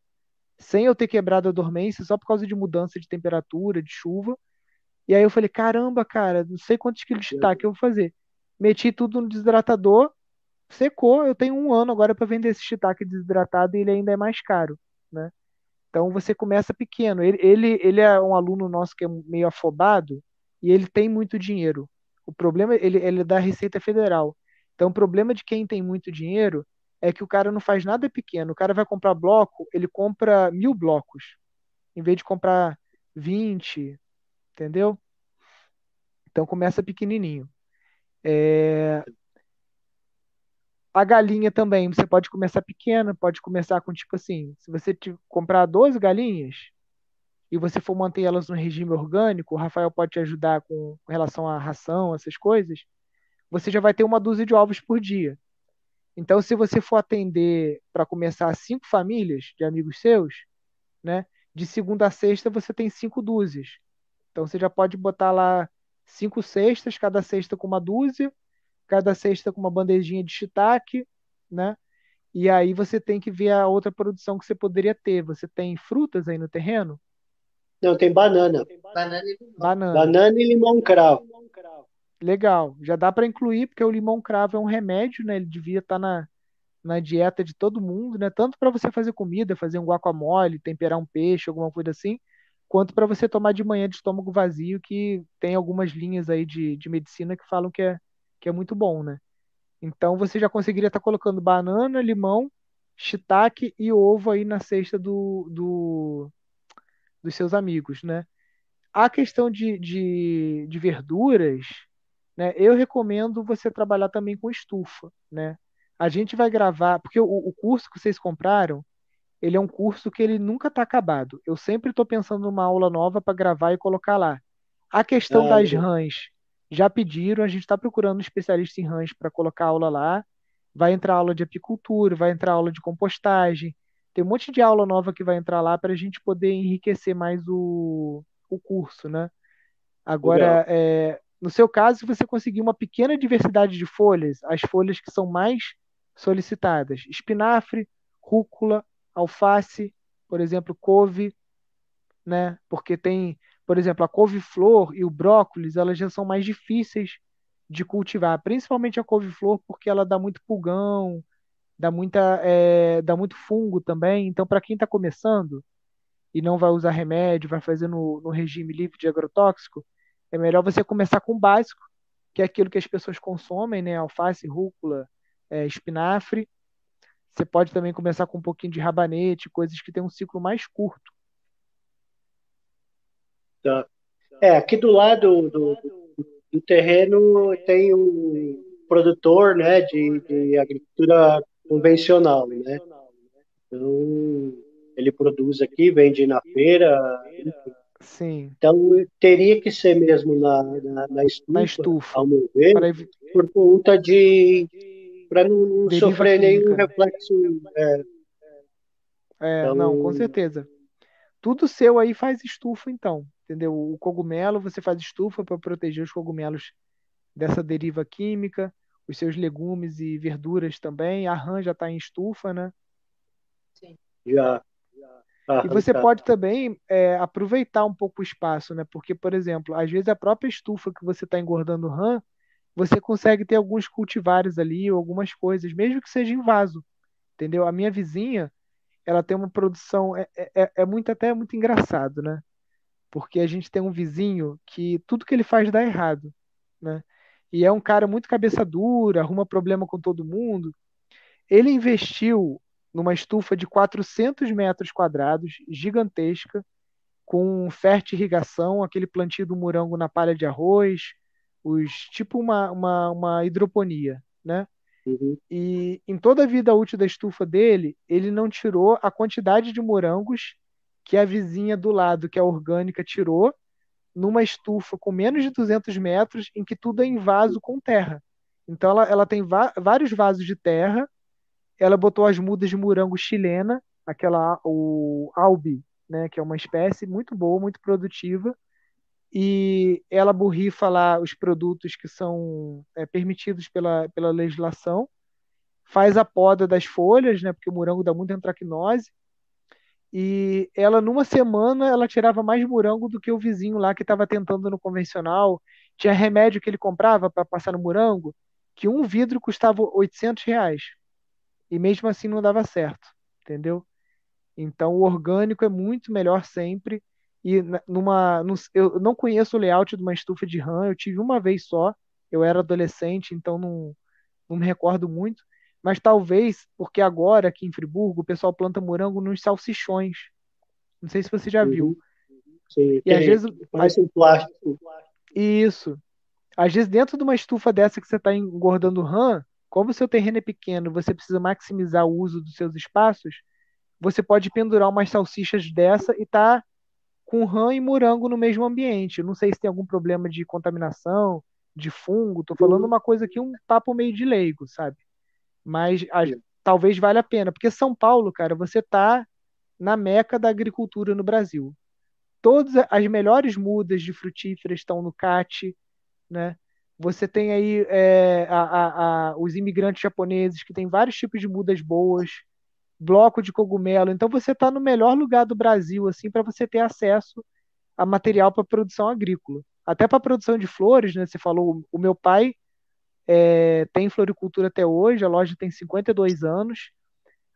sem eu ter quebrado a dormência, só por causa de mudança de temperatura, de chuva. E aí eu falei, caramba, cara, não sei quantos quilos de shiitake eu vou fazer. Meti tudo no desidratador, secou. Eu tenho um ano agora para vender esse shiitake desidratado e ele ainda é mais caro, né? Então você começa pequeno. Ele, ele, ele é um aluno nosso que é meio afobado e ele tem muito dinheiro. O problema ele, ele é da Receita Federal. Então o problema de quem tem muito dinheiro é que o cara não faz nada pequeno. O cara vai comprar bloco, ele compra mil blocos, em vez de comprar 20, entendeu? Então começa pequenininho. É, a galinha também, você pode começar pequena, pode começar com tipo assim, se você comprar 12 galinhas e você for manter elas no regime orgânico, o Rafael pode te ajudar com relação à ração, essas coisas, você já vai ter uma dúzia de ovos por dia. Então, se você for atender para começar cinco famílias de amigos seus, né, de segunda a sexta você tem cinco dúzias. Então, você já pode botar lá cinco cestas, cada cesta com uma dúzia, cada cesta com uma bandejinha de shiitake, né? E aí você tem que ver a outra produção que você poderia ter. Você tem frutas aí no terreno? Não, tem banana. Banana e limão. Banana, banana e limão cravo. Legal. Já dá para incluir, porque o limão cravo é um remédio, né? Ele devia estar tá na, na dieta de todo mundo, né? Tanto para você fazer comida, fazer um guacamole, temperar um peixe, alguma coisa assim, quanto para você tomar de manhã de estômago vazio, que tem algumas linhas aí de, de medicina que falam que é, que é muito bom, né? Então você já conseguiria estar tá colocando banana, limão, shiitake e ovo aí na cesta do, do, dos seus amigos, né? A questão de, de, de verduras, né? Eu recomendo você trabalhar também com estufa, né? A gente vai gravar, porque o, o curso que vocês compraram, ele é um curso que ele nunca está acabado. Eu sempre estou pensando numa aula nova para gravar e colocar lá. A questão é, das rãs, já pediram, a gente está procurando um especialista em rancho para colocar aula lá. Vai entrar aula de apicultura, vai entrar aula de compostagem. Tem um monte de aula nova que vai entrar lá para a gente poder enriquecer mais o, o curso, né? Agora, é, no seu caso, se você conseguir uma pequena diversidade de folhas, as folhas que são mais solicitadas, espinafre, rúcula, alface, por exemplo, couve, né? Porque tem por exemplo, a couve-flor e o brócolis, elas já são mais difíceis de cultivar, principalmente a couve-flor, porque ela dá muito pulgão, dá, muita, é, dá muito fungo também. Então, para quem está começando, e não vai usar remédio, vai fazer no, no regime livre de agrotóxico, é melhor você começar com o básico, que é aquilo que as pessoas consomem, né? Alface, rúcula, é, espinafre. Você pode também começar com um pouquinho de rabanete, coisas que têm um ciclo mais curto. Tá. É, aqui do lado do, do, do terreno tem um produtor né, de, de agricultura convencional, né? Então, ele produz aqui, vende na feira. Sim. Então, teria que ser mesmo na, na, na estufa, na estufa, ao meu ver, por conta de. para não, não sofrer nenhum reflexo. É, é então... não, com certeza. Tudo seu aí faz estufa, então. Entendeu? O cogumelo, você faz estufa para proteger os cogumelos dessa deriva química os seus legumes e verduras também. A rã já está em estufa, né? Sim. Já. e você tá. pode também é, aproveitar um pouco o espaço, né? Porque, por exemplo, às vezes a própria estufa que você está engordando rã, você consegue ter alguns cultivares ali, ou algumas coisas, mesmo que seja em vaso, entendeu? A minha vizinha, ela tem uma produção, é, é, é, é muito até muito engraçado, né? Porque a gente tem um vizinho que tudo que ele faz dá errado, né? E é um cara muito cabeça dura, arruma problema com todo mundo. Ele investiu numa estufa de 400 metros quadrados, gigantesca, com fértil irrigação, aquele plantio do morango na palha de arroz, os tipo uma, uma, uma hidroponia, né? Uhum. E em toda a vida útil da estufa dele, ele não tirou a quantidade de morangos que a vizinha do lado, que é orgânica, tirou, numa estufa com menos de 200 metros, em que tudo é em vaso com terra. Então ela, ela tem vários vasos de terra. Ela botou as mudas de morango chilena, aquela o albi, né, que é uma espécie muito boa, muito produtiva. E ela borrifa lá os produtos que são é, permitidos pela, pela legislação. Faz a poda das folhas, né, porque o morango dá muita antracnose e ela, numa semana, ela tirava mais morango do que o vizinho lá que estava tentando no convencional. Tinha remédio que ele comprava para passar no morango, que um vidro custava 800 reais. E mesmo assim não dava certo, entendeu? Então o orgânico é muito melhor sempre. E numa, eu não conheço o layout de uma estufa de RAM, eu tive uma vez só. Eu era adolescente, então não, não me recordo muito mas talvez porque agora aqui em Friburgo o pessoal planta morango nos salsichões. Não sei se você já viu. Sim, e às vezes parece um plástico. Isso. Às vezes dentro de uma estufa dessa que você está engordando rã, como o seu terreno é pequeno, você precisa maximizar o uso dos seus espaços, você pode pendurar umas salsichas dessa e tá com rã e morango no mesmo ambiente. não sei se tem algum problema de contaminação, de fungo. Tô falando uma coisa aqui, um papo meio de leigo, sabe? Mas a, talvez valha a pena, porque São Paulo, cara, você tá na meca da agricultura no Brasil. Todas as melhores mudas de frutíferas estão no CAT, né? Você tem aí é, a, a, os imigrantes japoneses que têm vários tipos de mudas boas, bloco de cogumelo. Então você está no melhor lugar do Brasil assim para você ter acesso a material para produção agrícola. Até para produção de flores, né? Você falou, o meu pai é, tem floricultura até hoje, a loja tem 52 anos.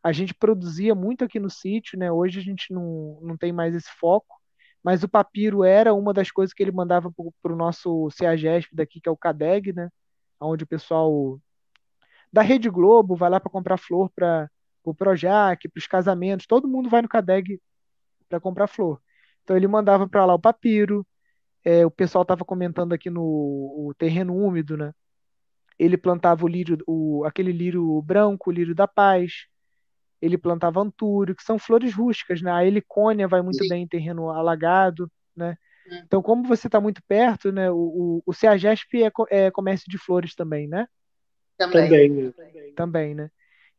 A gente produzia muito aqui no sítio, né? Hoje a gente não, não tem mais esse foco, mas o papiro era uma das coisas que ele mandava para o nosso CEAGESP daqui, que é o CADEG, né? Onde o pessoal da Rede Globo vai lá para comprar flor para o Projac, para os casamentos, todo mundo vai no CADEG para comprar flor. Então ele mandava para lá o papiro, é, o pessoal estava comentando aqui no terreno úmido, né? Ele plantava o lírio, o, aquele lírio branco, o lírio da paz, ele plantava antúrio, que são flores rústicas, né? A helicônia vai muito Sim. bem em terreno alagado, né? Hum. Então, como você está muito perto, né? O, o, o CEAGESP é, é comércio de flores também, né? Também. Também, também né?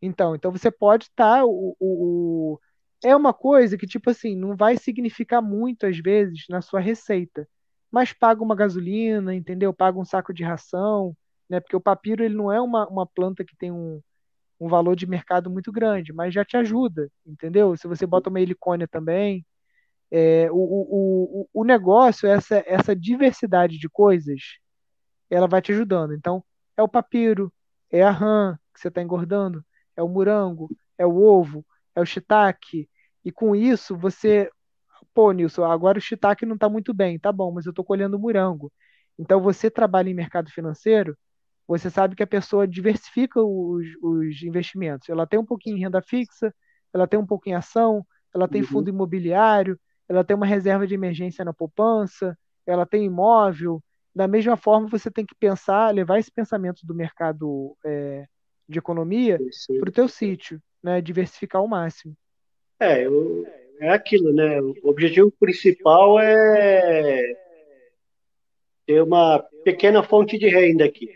Então, então você pode estar tá, o, o, é uma coisa que tipo assim não vai significar muito às vezes na sua receita, mas paga uma gasolina, entendeu? Paga um saco de ração, né? Porque o papiro ele não é uma, uma planta que tem um, um valor de mercado muito grande, mas já te ajuda, entendeu? Se você bota uma helicônia também, é, o, o, o, o negócio, essa, essa diversidade de coisas, ela vai te ajudando. Então, é o papiro, é a rã que você está engordando, é o morango, é o ovo, é o shiitake, e com isso você pô, Nilson, agora o shiitake não está muito bem, tá bom, mas eu estou colhendo morango. Então você trabalha em mercado financeiro, você sabe que a pessoa diversifica os, os investimentos. Ela tem um pouquinho em renda fixa, ela tem um pouco em ação, ela tem uhum. fundo imobiliário, ela tem uma reserva de emergência na poupança, ela tem imóvel. Da mesma forma, você tem que pensar, levar esse pensamento do mercado é, de economia para o teu sítio, né? diversificar ao máximo. É, eu, é aquilo, né? O objetivo principal é ter uma pequena fonte de renda aqui.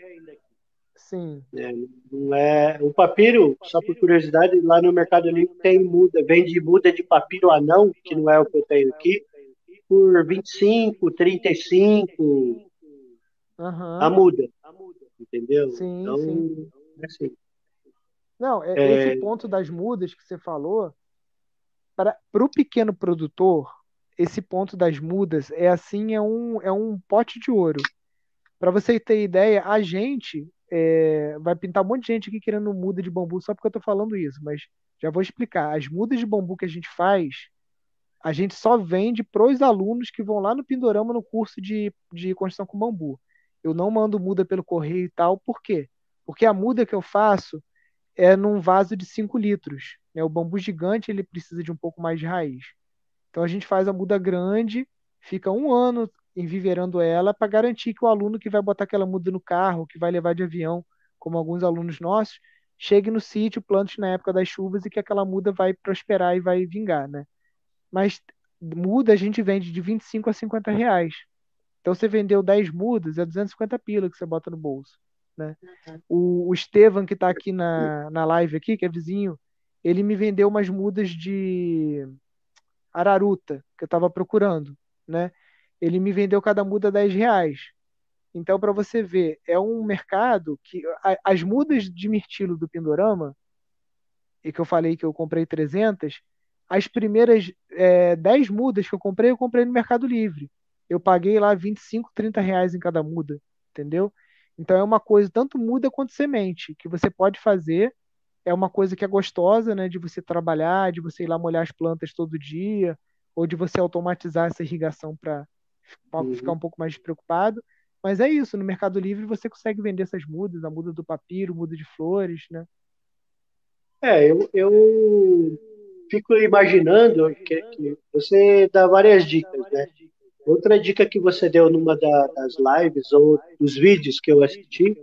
Sim. É, não é, o papiro, só por curiosidade, lá no Mercado Livre tem muda, vende muda de papiro anão, que não é o que eu tenho aqui, por 25, 35 uhum. a muda. Entendeu? Sim, então, sim. É assim. Não, é, é, esse ponto das mudas que você falou, para o pequeno produtor, esse ponto das mudas é assim, é um, é um pote de ouro. Para você ter ideia, a gente é, vai pintar um monte de gente aqui querendo muda de bambu só porque eu estou falando isso, mas já vou explicar. As mudas de bambu que a gente faz, a gente só vende para os alunos que vão lá no Pindorama no curso de, de construção com bambu. Eu não mando muda pelo correio e tal, por quê? Porque a muda que eu faço é num vaso de 5 litros. Né? O bambu gigante ele precisa de um pouco mais de raiz. Então a gente faz a muda grande, fica um ano enviverando ela para garantir que o aluno que vai botar aquela muda no carro, que vai levar de avião, como alguns alunos nossos, chegue no sítio, plante na época das chuvas e que aquela muda vai prosperar e vai vingar, né? Mas muda a gente vende de 25 a 50 reais. Então você vendeu 10 mudas, é 250 pila que você bota no bolso. Né? Uhum. O, o Estevam, que está aqui na, na live, aqui, que é vizinho, ele me vendeu umas mudas de araruta que eu estava procurando. Né? Ele me vendeu cada muda 10 reais. Então, para você ver, é um mercado que as mudas de mirtilo do Pindorama, e que eu falei que eu comprei 300, as primeiras é, 10 mudas que eu comprei, eu comprei no Mercado Livre. Eu paguei lá 25, 30 reais em cada muda, entendeu? Então é uma coisa, tanto muda quanto semente, que você pode fazer. É uma coisa que é gostosa, né? De você trabalhar, de você ir lá molhar as plantas todo dia, ou de você automatizar essa irrigação para uhum. ficar um pouco mais despreocupado. Mas é isso, no Mercado Livre você consegue vender essas mudas, a muda do papiro, muda de flores, né? É, eu, eu fico imaginando que, que, você dá várias dicas, né? Outra dica que você deu numa da, das lives ou dos vídeos que eu assisti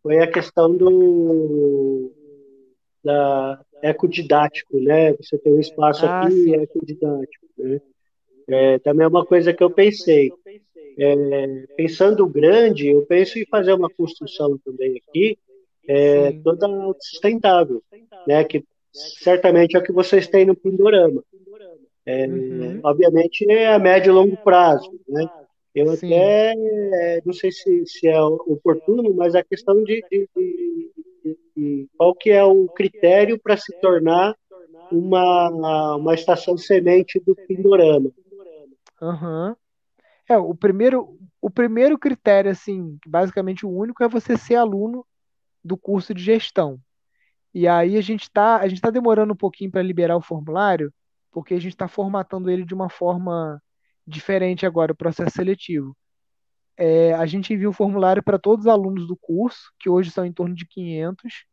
foi a questão do da ecodidático, né? Você tem um espaço ah, aqui sim. ecodidático, né? É, também é uma coisa que eu pensei. É, pensando grande, eu penso em fazer uma construção também aqui, é, toda sustentável, né? Que certamente é o que vocês têm no Pindorama. É, uhum. Obviamente é a médio e longo prazo, né? Eu Sim. até é, não sei se, se, é oportuno, mas a questão de, de, de, de qual que é o critério para se tornar uma, uma estação semente do Pindorama. Uhum. É, o primeiro, o primeiro critério, assim, basicamente o único, é você ser aluno do curso de gestão. E aí a gente está a gente tá demorando um pouquinho para liberar o formulário, porque a gente está formatando ele de uma forma diferente agora, o processo seletivo. É, a gente envia o formulário para todos os alunos do curso, que hoje são em torno de 500,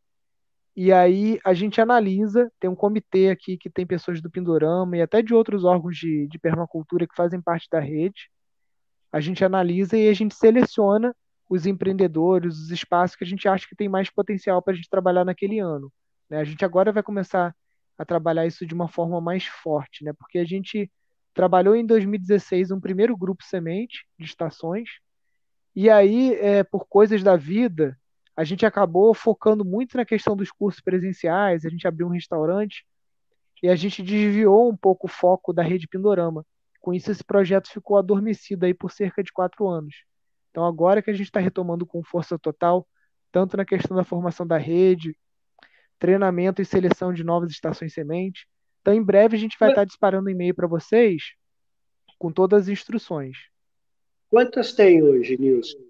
e aí a gente analisa, tem um comitê aqui que tem pessoas do Pindorama e até de outros órgãos de, de permacultura que fazem parte da rede. A gente analisa e a gente seleciona os empreendedores, os espaços que a gente acha que tem mais potencial para a gente trabalhar naquele ano. Né? A gente agora vai começar a trabalhar isso de uma forma mais forte, né? porque a gente trabalhou em 2016 um primeiro grupo semente de estações, e aí, é, por coisas da vida, a gente acabou focando muito na questão dos cursos presenciais, a gente abriu um restaurante e a gente desviou um pouco o foco da rede Pindorama. Com isso, esse projeto ficou adormecido aí por cerca de quatro anos. Então, agora que a gente está retomando com força total, tanto na questão da formação da rede, treinamento e seleção de novas estações sementes. Então, em breve, a gente vai estar tá disparando e-mail para vocês com todas as instruções. Quantas tem hoje, Nilson?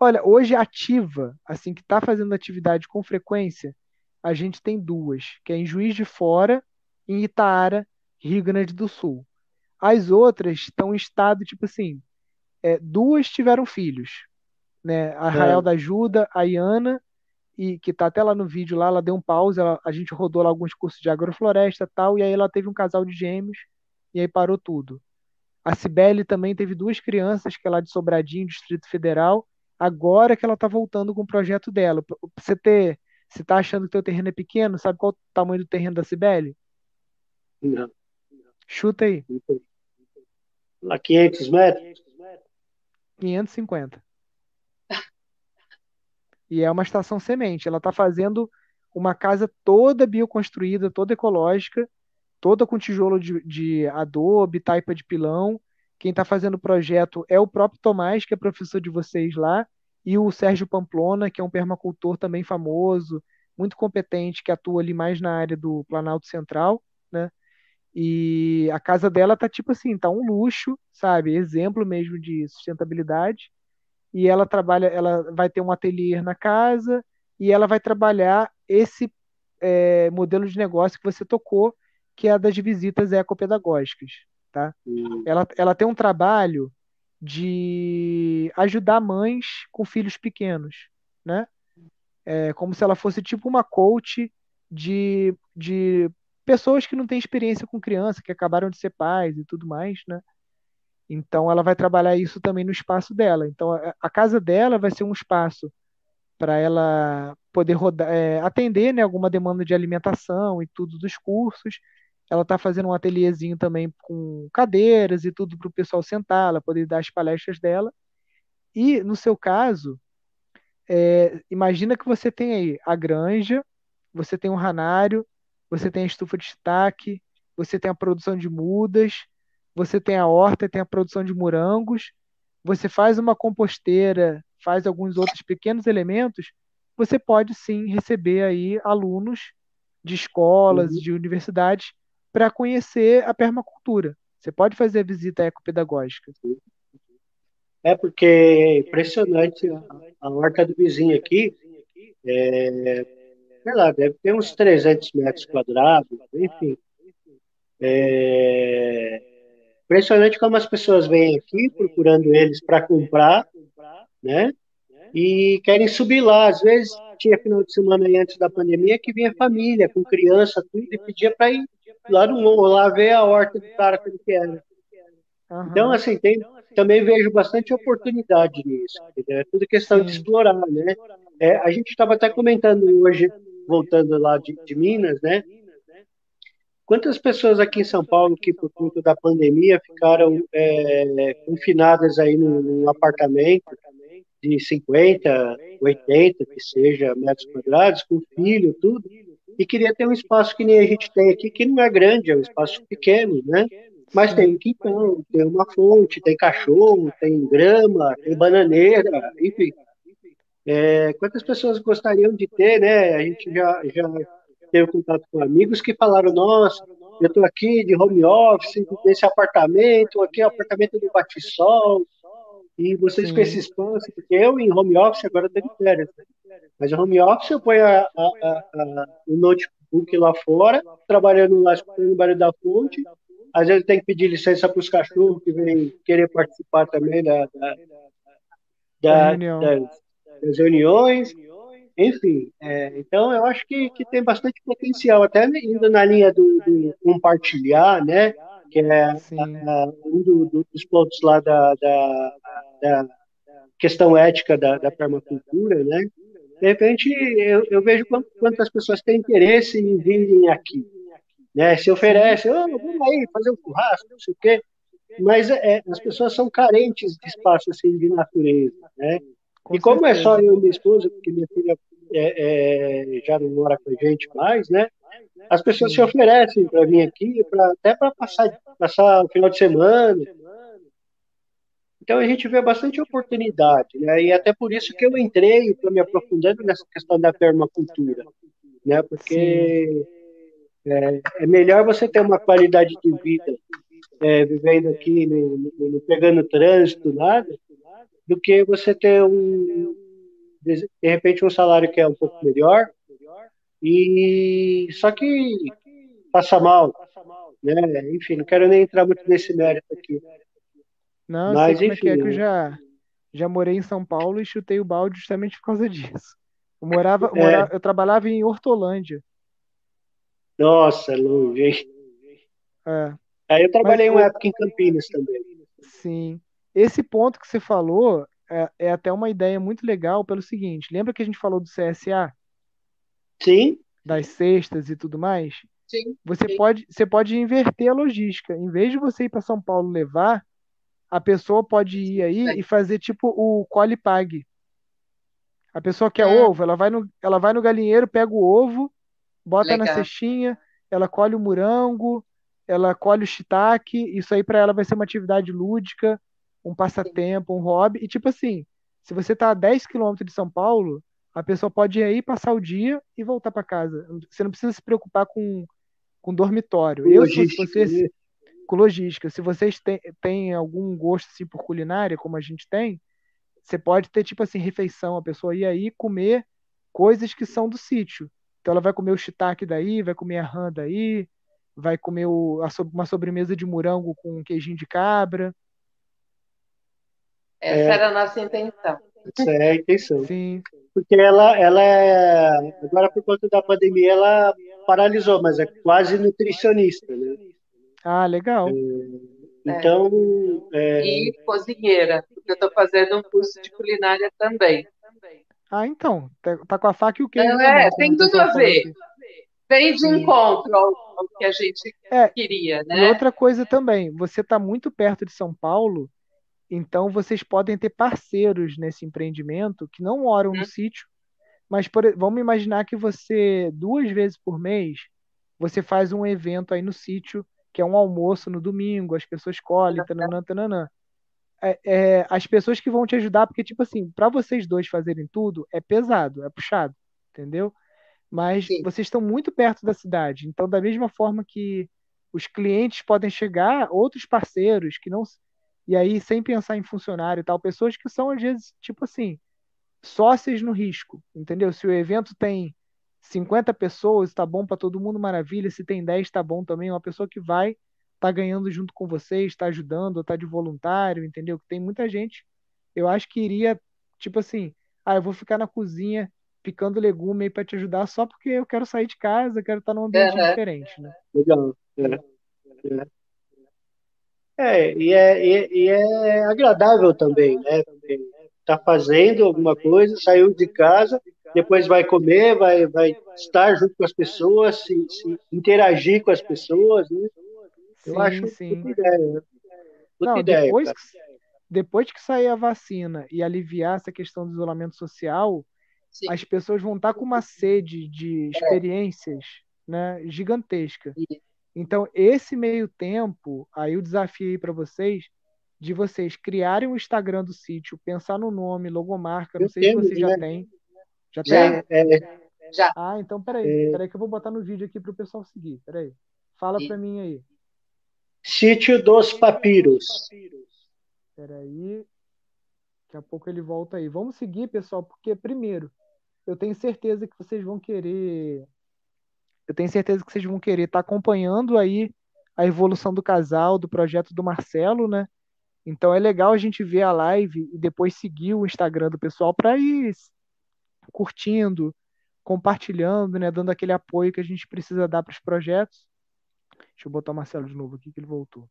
Olha, hoje ativa, assim, que está fazendo atividade com frequência, a gente tem duas, que é em Juiz de Fora e em Itaara, Rio Grande do Sul. As outras estão em estado, tipo assim, é, duas tiveram filhos, né? A Rael é. da Ajuda, a Iana, e que tá até lá no vídeo lá, ela deu um pause, ela, a gente rodou lá alguns cursos de agrofloresta e tal, e aí ela teve um casal de gêmeos, e aí parou tudo. A Cibele também teve duas crianças, que é lá de Sobradinho, Distrito Federal, agora que ela tá voltando com o projeto dela. Você ter, se tá achando que teu terreno é pequeno, sabe qual é o tamanho do terreno da Cibele? Não. Chuta aí. Lá 500 metros? 550. E é uma estação semente. Ela está fazendo uma casa toda bioconstruída, toda ecológica, toda com tijolo de, de adobe, taipa de pilão. Quem está fazendo o projeto é o próprio Tomás, que é professor de vocês lá, e o Sérgio Pamplona, que é um permacultor também famoso, muito competente, que atua ali mais na área do Planalto Central, né? E a casa dela tá tipo assim, tá um luxo, sabe? Exemplo mesmo de sustentabilidade e ela trabalha, ela vai ter um ateliê na casa e ela vai trabalhar esse é, modelo de negócio que você tocou, que é a das visitas ecopedagógicas, tá? Ela, ela tem um trabalho de ajudar mães com filhos pequenos, né? É como se ela fosse tipo uma coach de, de pessoas que não têm experiência com criança, que acabaram de ser pais e tudo mais, né? Então, ela vai trabalhar isso também no espaço dela. Então, a casa dela vai ser um espaço para ela poder rodar, é, atender né, alguma demanda de alimentação e tudo dos cursos. Ela está fazendo um ateliêzinho também com cadeiras e tudo para o pessoal sentar, ela poder dar as palestras dela. E, no seu caso, é, imagina que você tem aí a granja, você tem um ranário, você tem a estufa de destaque, você tem a produção de mudas, você tem a horta, tem a produção de morangos, você faz uma composteira, faz alguns outros pequenos elementos, você pode sim receber aí alunos de escolas, uhum. de universidades, para conhecer a permacultura. Você pode fazer a visita ecopedagógica. É porque é impressionante a, horta do vizinho aqui, é, sei lá, deve ter uns 300 metros quadrados, enfim. É, Impressionante como as pessoas vêm aqui procurando eles para comprar, né? E querem subir lá. Às vezes tinha final de semana antes da pandemia que vinha família com criança, tudo, e pedia para ir lá no morro, lá ver a horta do cara como que era. Uhum. Então, assim, tem, também vejo bastante oportunidade nisso. É tudo questão Sim. de explorar, né? É, a gente estava até comentando hoje, voltando lá de, de Minas, né? Quantas pessoas aqui em São Paulo que, por conta da pandemia, ficaram é, confinadas aí num, num, apartamento de 50, 80, que seja, metros quadrados, com filho, tudo, e queria ter um espaço que nem a gente tem aqui, que não é grande, é um espaço pequeno, né? Mas tem um quintal, tem uma fonte, tem cachorro, tem grama, tem bananeira, enfim. É, quantas pessoas gostariam de ter, né? A gente já, já tenho contato com amigos que falaram, nossa, eu estou aqui de home office, nesse apartamento, aqui é o apartamento do Batisol, e vocês Sim. com esse espaço, porque eu em home office agora estou de férias, né? mas home office eu ponho a, a, a, o notebook lá fora, trabalhando lá no barulho da fonte, às vezes tem que pedir licença para os cachorros que vêm querer participar também da, da, da, das, das reuniões, enfim, é, então eu acho que, que tem bastante potencial, até indo na linha do, do compartilhar, né? Que é a, um do, do, dos pontos lá da, da, da questão ética da, da, permacultura, né? De repente, eu, eu vejo quantas pessoas têm interesse em virem aqui, né? Se oferecem, oh, vamos aí fazer um churrasco, não sei o quê. Mas é, as pessoas são carentes de espaço assim de natureza, né? E como é só eu e minha esposa, porque minha filha é, é, já não mora com a gente mais, né? As pessoas se oferecem para vir aqui, pra, até para passar, passar o final de semana. Então a gente vê bastante oportunidade, né? E até por isso que eu entrei, estou me aprofundando nessa questão da permacultura, né? Porque é, é, melhor você ter uma qualidade de vida é, vivendo aqui, no, no, pegando trânsito, nada, do que você ter um, de repente um salário que é um pouco melhor, e só que passa mal, né? Enfim, não quero nem entrar muito nesse mérito aqui. Não, Mas, sei enfim, é que é que eu já, já morei em São Paulo e chutei o balde justamente por causa disso. Eu morava, eu, é. morava, eu trabalhava em Hortolândia. Nossa, longe, hein? É. Aí eu trabalhei Mas, uma época em Campinas também. Sim. Esse ponto que você falou é, é, até uma ideia muito legal pelo seguinte: lembra que a gente falou do CSA? Sim. Das cestas e tudo mais? Sim. Você, sim. Pode, você pode inverter a logística. Em vez de você ir para São Paulo levar, a pessoa pode ir aí sim. e fazer tipo o colhe pague. A pessoa quer hum. ovo, ela vai, no, ela vai no galinheiro, pega o ovo, bota legal. na cestinha, ela colhe o morango, ela colhe o shiitake, isso aí para ela vai ser uma atividade lúdica, um passatempo, um hobby. E tipo assim, se você tá a 10 quilômetros de São Paulo, a pessoa pode ir aí passar o dia e voltar para casa. Você não precisa se preocupar com, com dormitório. Com Eu, logística, se você, né? com logística. Se vocês têm, têm algum gosto assim, por culinária, como a gente tem, você pode ter, tipo assim, refeição. A pessoa ir aí comer coisas que são do sítio. Então ela vai comer o shiitake daí, vai comer a rã daí, vai comer o, a, uma sobremesa de morango com um queijinho de cabra. Essa é, era a nossa intenção. Essa é a intenção. Sim. Porque ela, ela é, agora por conta da pandemia, ela paralisou, mas é quase nutricionista, né? Ah, legal. É, então. É... E cozinheira, porque eu estou fazendo um curso de culinária também. Ah, então. Tá, tá com a faca e o queijo. É, tem tudo a ver. Vem de encontro ao, ao, que a gente é, queria, né? E outra coisa também, você está muito perto de São Paulo, então vocês podem ter parceiros nesse empreendimento que não moram no hum. sítio, mas por, vamos imaginar que você duas vezes por mês você faz um evento aí no sítio que é um almoço no domingo, as pessoas colhem, tananã, tananã. É, é, as pessoas que vão te ajudar, porque, tipo assim, para vocês dois fazerem tudo, é pesado, é puxado, entendeu? mas Sim. vocês estão muito perto da cidade. Então, da mesma forma que os clientes podem chegar, outros parceiros que não. E aí, sem pensar em funcionário e tal, pessoas que são, às vezes, tipo assim, sócios no risco, entendeu? Se o evento tem 50 pessoas, está bom para todo mundo, maravilha. Se tem 10, está bom também. Uma pessoa que vai tá ganhando junto com vocês, está ajudando, está de voluntário, entendeu? Tem muita gente. Eu acho que iria, tipo assim, ah, eu vou ficar na cozinha picando legume aí para te ajudar só porque eu quero sair de casa, quero estar num ambiente uhum. diferente, né? Legal. É, é. E, é, e, e, é agradável também, né? Tá fazendo alguma coisa, saiu de casa, depois vai comer, vai, vai estar junto com as pessoas, se, se interagir com as pessoas, né? Eu sim, acho sim. Puta ideia. Né? Puta Não, ideia, depois, que, depois que sair a vacina e aliviar essa questão do isolamento social, Sim. as pessoas vão estar com uma sede de é. experiências é. né, gigantesca. Sim. Então, esse meio tempo, aí o desafio aí para vocês, de vocês criarem o Instagram do sítio, pensar no nome, logomarca, não eu sei se vocês já né? têm. Já, já tem? É, já. Ah, então peraí, é... peraí que eu vou botar no vídeo aqui para o pessoal seguir. Peraí. Fala para mim aí. Sítio dos Papiros. Peraí. Daqui a pouco ele volta aí. Vamos seguir, pessoal, porque primeiro, eu tenho certeza que vocês vão querer. Eu tenho certeza que vocês vão querer estar tá acompanhando aí a evolução do casal, do projeto do Marcelo, né? Então é legal a gente ver a live e depois seguir o Instagram do pessoal para ir curtindo, compartilhando, né? Dando aquele apoio que a gente precisa dar para os projetos. Deixa eu botar o Marcelo de novo aqui que ele voltou.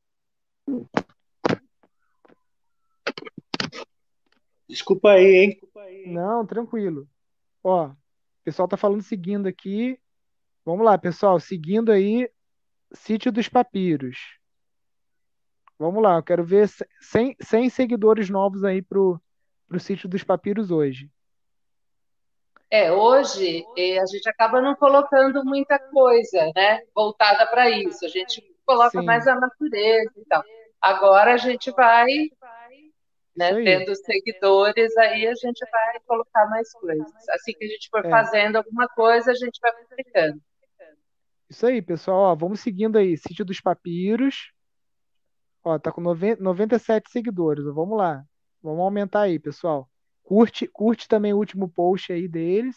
Desculpa aí, hein? Não, tranquilo. Ó, o pessoal tá falando seguindo aqui. Vamos lá, pessoal, seguindo aí Sítio dos Papiros. Vamos lá, eu quero ver 100, 100 seguidores novos aí pro, pro Sítio dos Papiros hoje. É, hoje eh, a gente acaba não colocando muita coisa, né, voltada para isso. A gente coloca Sim. mais a natureza e tal. Agora a gente vai né? Tendo seguidores, aí a gente vai colocar mais coisas. Assim que a gente for é. fazendo alguma coisa, a gente vai publicando. Isso aí, pessoal. Ó, vamos seguindo aí. Sítio dos Papiros. Ó, tá com 90, 97 seguidores. Vamos lá. Vamos aumentar aí, pessoal. Curte, curte também o último post aí deles.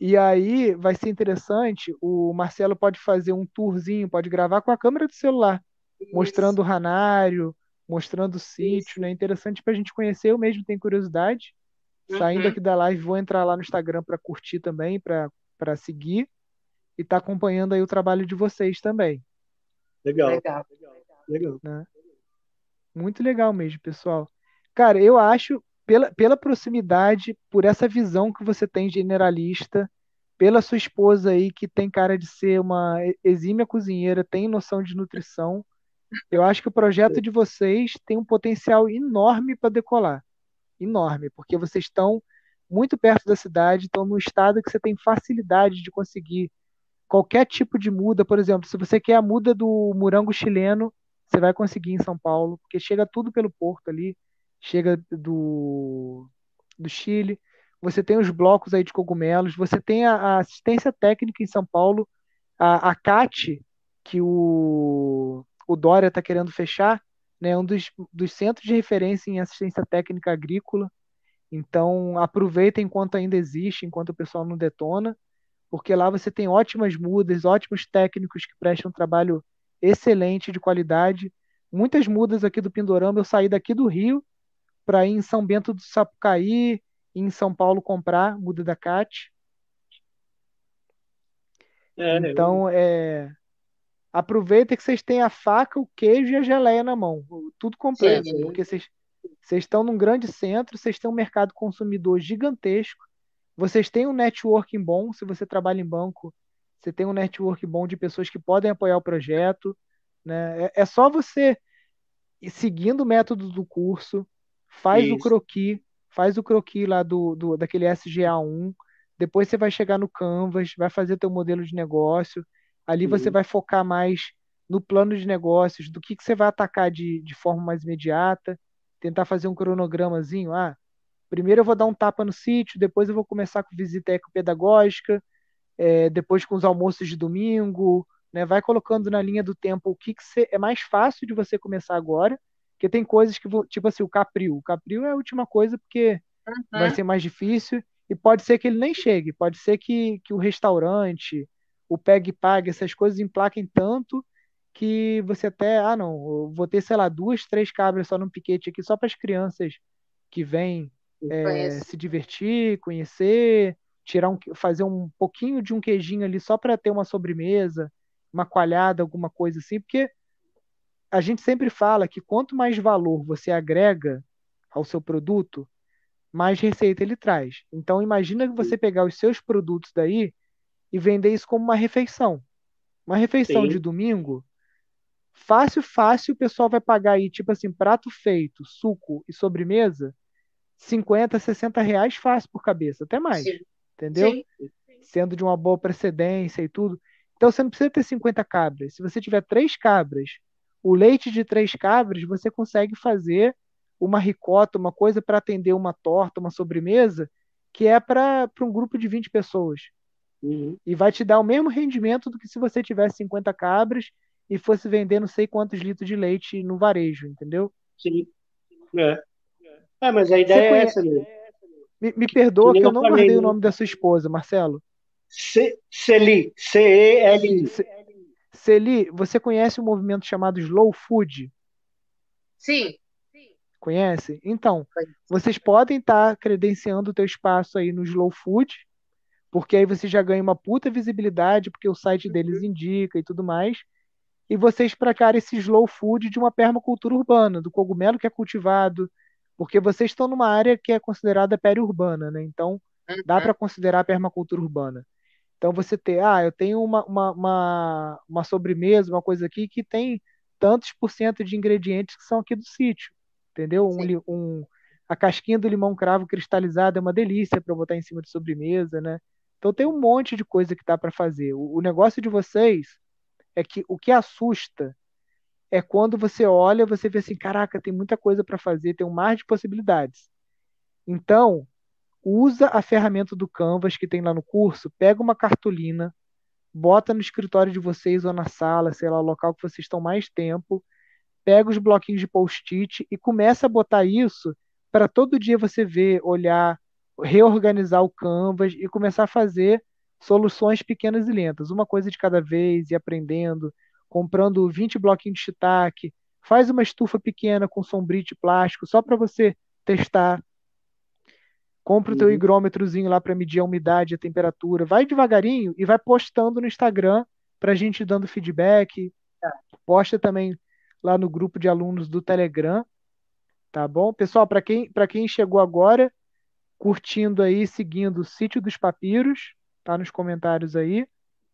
E aí vai ser interessante, o Marcelo pode fazer um tourzinho, pode gravar com a câmera do celular, Isso. mostrando o ranário, mostrando o sítio, né? Interessante para a gente conhecer, eu mesmo tenho curiosidade. Uhum. Saindo aqui da live, vou entrar lá no Instagram para curtir também, para seguir e estar tá acompanhando aí o trabalho de vocês também. Legal. Legal. legal. Né? Muito legal mesmo, pessoal. Cara, eu acho, pela, pela proximidade, por essa visão que você tem generalista, pela sua esposa aí, que tem cara de ser uma exímia cozinheira, tem noção de nutrição, eu acho que o projeto de vocês tem um potencial enorme para decolar. Enorme, porque vocês estão muito perto da cidade, estão no estado que você tem facilidade de conseguir qualquer tipo de muda. Por exemplo, se você quer a muda do morango chileno, você vai conseguir em São Paulo, porque chega tudo pelo porto ali, chega do, do Chile. Você tem os blocos aí de cogumelos, você tem a, a assistência técnica em São Paulo, a, a CAT, que o o Dória está querendo fechar, né, um dos, dos centros de referência em assistência técnica agrícola. Então, aproveita enquanto ainda existe, enquanto o pessoal não detona, porque lá você tem ótimas mudas, ótimos técnicos que prestam um trabalho excelente, de qualidade. Muitas mudas aqui do Pindorama, eu saí daqui do Rio para ir em São Bento do Sapucaí, em São Paulo comprar muda da CAT. É, então, é, aproveita que vocês têm a faca, o queijo e a geleia na mão, tudo completo, sim, sim. porque vocês, vocês estão num grande centro, vocês têm um mercado consumidor gigantesco, vocês têm um networking bom, se você trabalha em banco, você tem um network bom de pessoas que podem apoiar o projeto, né? É, é só você ir seguindo o método do curso, faz Isso. o croqui, faz o croqui lá do, do daquele SGA1, depois você vai chegar no Canvas, vai fazer teu modelo de negócio, Ali uhum. você vai focar mais no plano de negócios, do que, que você vai atacar de, de forma mais imediata, tentar fazer um cronogramazinho. Ah, primeiro eu vou dar um tapa no sítio, depois eu vou começar com visita ecopedagógica, é, depois com os almoços de domingo, né? Vai colocando na linha do tempo o que, que você, é mais fácil de você começar agora, porque tem coisas que, tipo assim, o capril. O capril é a última coisa porque uhum. vai ser mais difícil e pode ser que ele nem chegue, pode ser que, que o restaurante, o PEG paga, essas coisas emplaquem tanto que você até, ah não, vou ter, sei lá, duas, três cabras só num piquete aqui, só para as crianças que vêm é, se divertir, conhecer, tirar um, fazer um pouquinho de um queijinho ali só para ter uma sobremesa, uma coalhada, alguma coisa assim, porque a gente sempre fala que quanto mais valor você agrega ao seu produto, mais receita ele traz. Então imagina que você pegar os seus produtos daí e vender isso como uma refeição. Uma refeição Sim. de domingo, fácil, fácil, o pessoal vai pagar aí, tipo assim, prato feito, suco e sobremesa, 50, 60 reais fácil por cabeça, até mais. Sim. Entendeu? Sim. Sendo de uma boa precedência e tudo. Então você não precisa ter 50 cabras. Se você tiver três cabras, o leite de três cabras, você consegue fazer uma ricota, uma coisa para atender uma torta, uma sobremesa, que é para um grupo de 20 pessoas. Uhum. E vai te dar o mesmo rendimento do que se você tivesse 50 cabras e fosse vender não sei quantos litros de leite no varejo, entendeu? Sim. É, é mas a ideia é essa mesmo. Me, me perdoa que, que eu não guardei o nome da sua esposa, Marcelo. Celi, C-E-L-I. Celi, você conhece o um movimento chamado Slow Food? Sim. Conhece? Então, vocês podem estar credenciando o teu espaço aí no Slow Food porque aí você já ganha uma puta visibilidade, porque o site deles indica e tudo mais. E vocês praticarem esse slow food de uma permacultura urbana, do cogumelo que é cultivado, porque vocês estão numa área que é considerada periurbana, né? Então, dá uhum. para considerar a permacultura urbana. Então, você ter, ah, eu tenho uma, uma, uma, uma sobremesa, uma coisa aqui que tem tantos por cento de ingredientes que são aqui do sítio, entendeu? Um, um, a casquinha do limão cravo cristalizado é uma delícia para botar em cima de sobremesa, né? Então tem um monte de coisa que dá para fazer. O, o negócio de vocês é que o que assusta é quando você olha, você vê assim, caraca, tem muita coisa para fazer, tem um mar de possibilidades. Então, usa a ferramenta do Canvas que tem lá no curso, pega uma cartolina, bota no escritório de vocês ou na sala, sei lá, o local que vocês estão mais tempo, pega os bloquinhos de post-it e começa a botar isso para todo dia você ver, olhar, reorganizar o Canvas e começar a fazer soluções pequenas e lentas, uma coisa de cada vez, e aprendendo, comprando 20 bloquinhos de shiitake, faz uma estufa pequena com sombrite plástico, só para você testar. Compra o teu uhum. higrômetrozinho lá para medir a umidade, a temperatura. Vai devagarinho e vai postando no Instagram para a gente dando feedback. Posta também lá no grupo de alunos do Telegram. Tá bom? Pessoal, para quem, quem chegou agora, curtindo aí, seguindo o Sítio dos Papiros, tá nos comentários aí.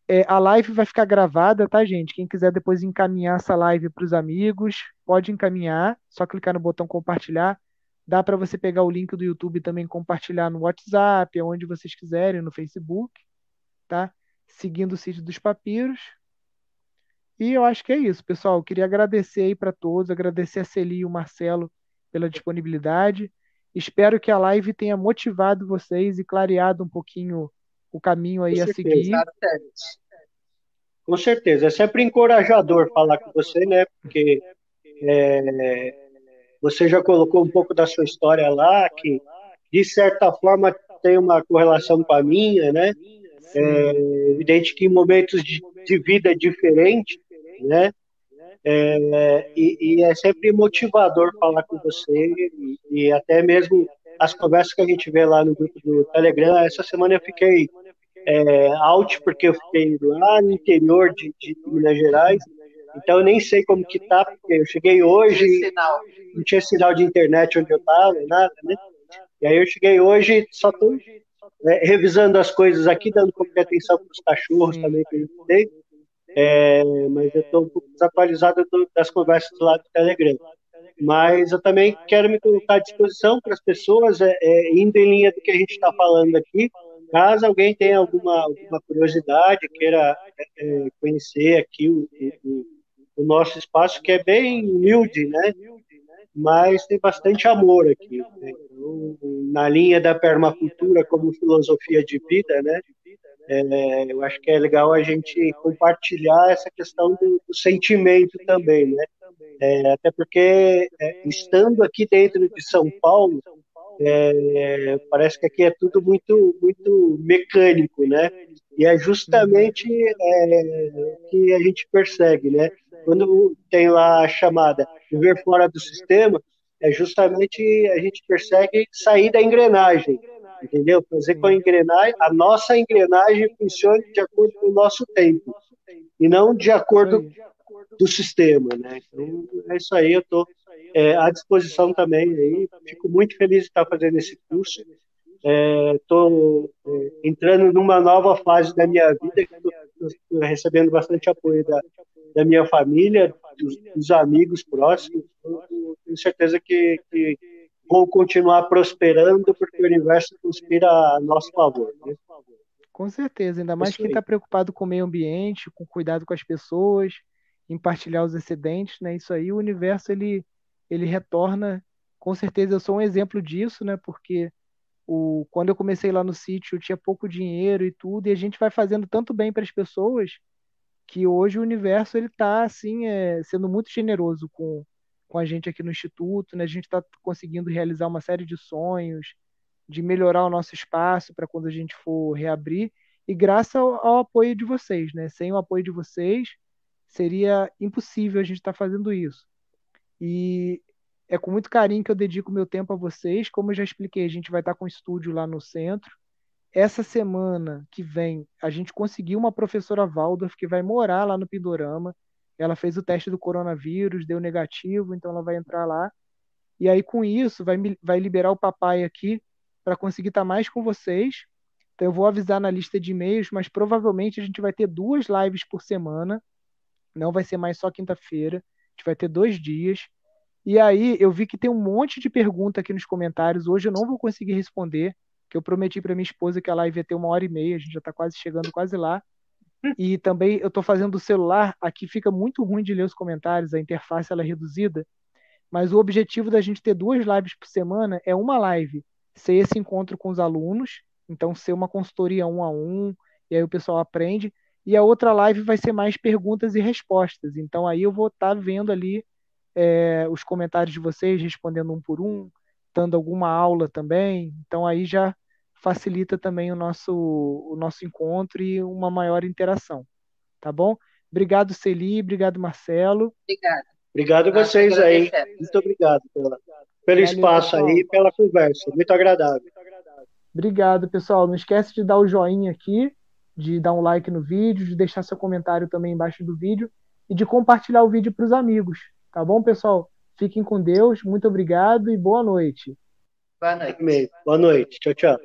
É, a live vai ficar gravada, tá, gente? Quem quiser depois encaminhar essa live para os amigos, pode encaminhar, só clicar no botão compartilhar. Dá para você pegar o link do YouTube e também compartilhar no WhatsApp, onde vocês quiserem, no Facebook, tá? Seguindo o sítio dos papiros. E eu acho que é isso, pessoal. Eu queria agradecer aí para todos, agradecer a Celi e o Marcelo pela disponibilidade. Espero que a live tenha motivado vocês e clareado um pouquinho o caminho aí a seguir. Com certeza. É sempre encorajador falar com você, né? Porque é, você já colocou um pouco da sua história lá, que de certa forma tem uma correlação com a minha, né? É evidente que em momentos de, de vida diferentes, né? É, e, e, é sempre motivador falar com você e, e, até mesmo as conversas que a gente vê lá no grupo do Telegram. Essa semana eu fiquei é, porque eu fiquei lá no interior de, de Minas Gerais então eu nem sei como que tá, porque eu cheguei hoje, não tinha sinal de internet onde eu estava, nada, né? E aí eu cheguei hoje, só tô é, revisando as coisas aqui, dando pouco de atenção para os cachorros também que eu tenho. É, mas eu estou um pouco desatualizado das conversas lá do Telegram. Mas eu também quero me colocar à disposição para as pessoas, é, é, indo em linha do que a gente está falando aqui. Caso alguém tenha alguma, alguma curiosidade, queira é, conhecer aqui o, o, o nosso espaço, que é bem humilde, né? Mas tem bastante amor aqui. Né? Então, na linha da permacultura como filosofia de vida, né? É, eu acho que é legal a gente compartilhar essa questão do, do sentimento também, né? É, até porque, é, estando aqui dentro de São Paulo, é, parece que aqui é tudo muito, muito mecânico, né? E é justamente é, o que a gente persegue, né? Quando tem lá a chamada viver fora do sistema, é justamente a gente persegue sair da engrenagem, entendeu? Fazer com a engrenagem, a nossa engrenagem funcione de acordo com o nosso tempo e não de acordo do sistema, né? Então, é isso aí, eu estou é, à disposição também aí. Fico muito feliz de estar fazendo esse curso. Estou é, é, entrando numa nova fase da minha vida, estou recebendo bastante apoio da, da minha família, dos, dos amigos próximos. tenho certeza que, que vou continuar prosperando porque o universo conspira a nosso favor. Né? Com certeza, ainda mais quem está preocupado com o meio ambiente, com cuidado com as pessoas, em partilhar os excedentes, né? Isso aí, o universo ele ele retorna. Com certeza, eu sou um exemplo disso, né? Porque o, quando eu comecei lá no sítio, eu tinha pouco dinheiro e tudo, e a gente vai fazendo tanto bem para as pessoas que hoje o universo ele está assim é, sendo muito generoso com, com a gente aqui no instituto, né? A gente está conseguindo realizar uma série de sonhos, de melhorar o nosso espaço para quando a gente for reabrir e graças ao, ao, apoio de vocês, né? Sem o apoio de vocês seria impossível a gente estar tá fazendo isso. E é com muito carinho que eu dedico meu tempo a vocês. Como eu já expliquei, a gente vai estar com o estúdio lá no centro essa semana que vem, a gente conseguiu uma professora Waldorf que vai morar lá no Pindorama. Ela fez o teste do coronavírus, deu negativo, então ela vai entrar lá. E aí, com isso, vai, vai liberar o papai aqui para conseguir estar tá mais com vocês. Então, eu vou avisar na lista de e-mails, mas provavelmente a gente vai ter duas lives por semana. Não vai ser mais só quinta-feira. A gente vai ter dois dias. E aí, eu vi que tem um monte de pergunta aqui nos comentários. Hoje eu não vou conseguir responder que eu prometi para minha esposa que a live ia ter uma hora e meia, a gente já está quase chegando quase lá. E também eu estou fazendo do celular, aqui fica muito ruim de ler os comentários, a interface ela é reduzida, mas o objetivo da gente ter duas lives por semana é uma live. Ser esse encontro com os alunos, então ser uma consultoria um a um, e aí o pessoal aprende, e a outra live vai ser mais perguntas e respostas. Então aí eu vou estar tá vendo ali é, os comentários de vocês, respondendo um por um, dando alguma aula também. Então aí já facilita também o nosso, o nosso encontro e uma maior interação. Tá bom? Obrigado, Celi, obrigado, Marcelo. Obrigado. Obrigado a vocês aí. Muito obrigado pela, pelo Valeu, espaço pessoal. aí e pela conversa. Muito agradável. Obrigado, pessoal. Não esquece de dar o joinha aqui, de dar um like no vídeo, de deixar seu comentário também embaixo do vídeo e de compartilhar o vídeo para os amigos. Tá bom, pessoal? Fiquem com Deus. Muito obrigado e boa noite. Boa noite. Boa noite. Tchau, tchau.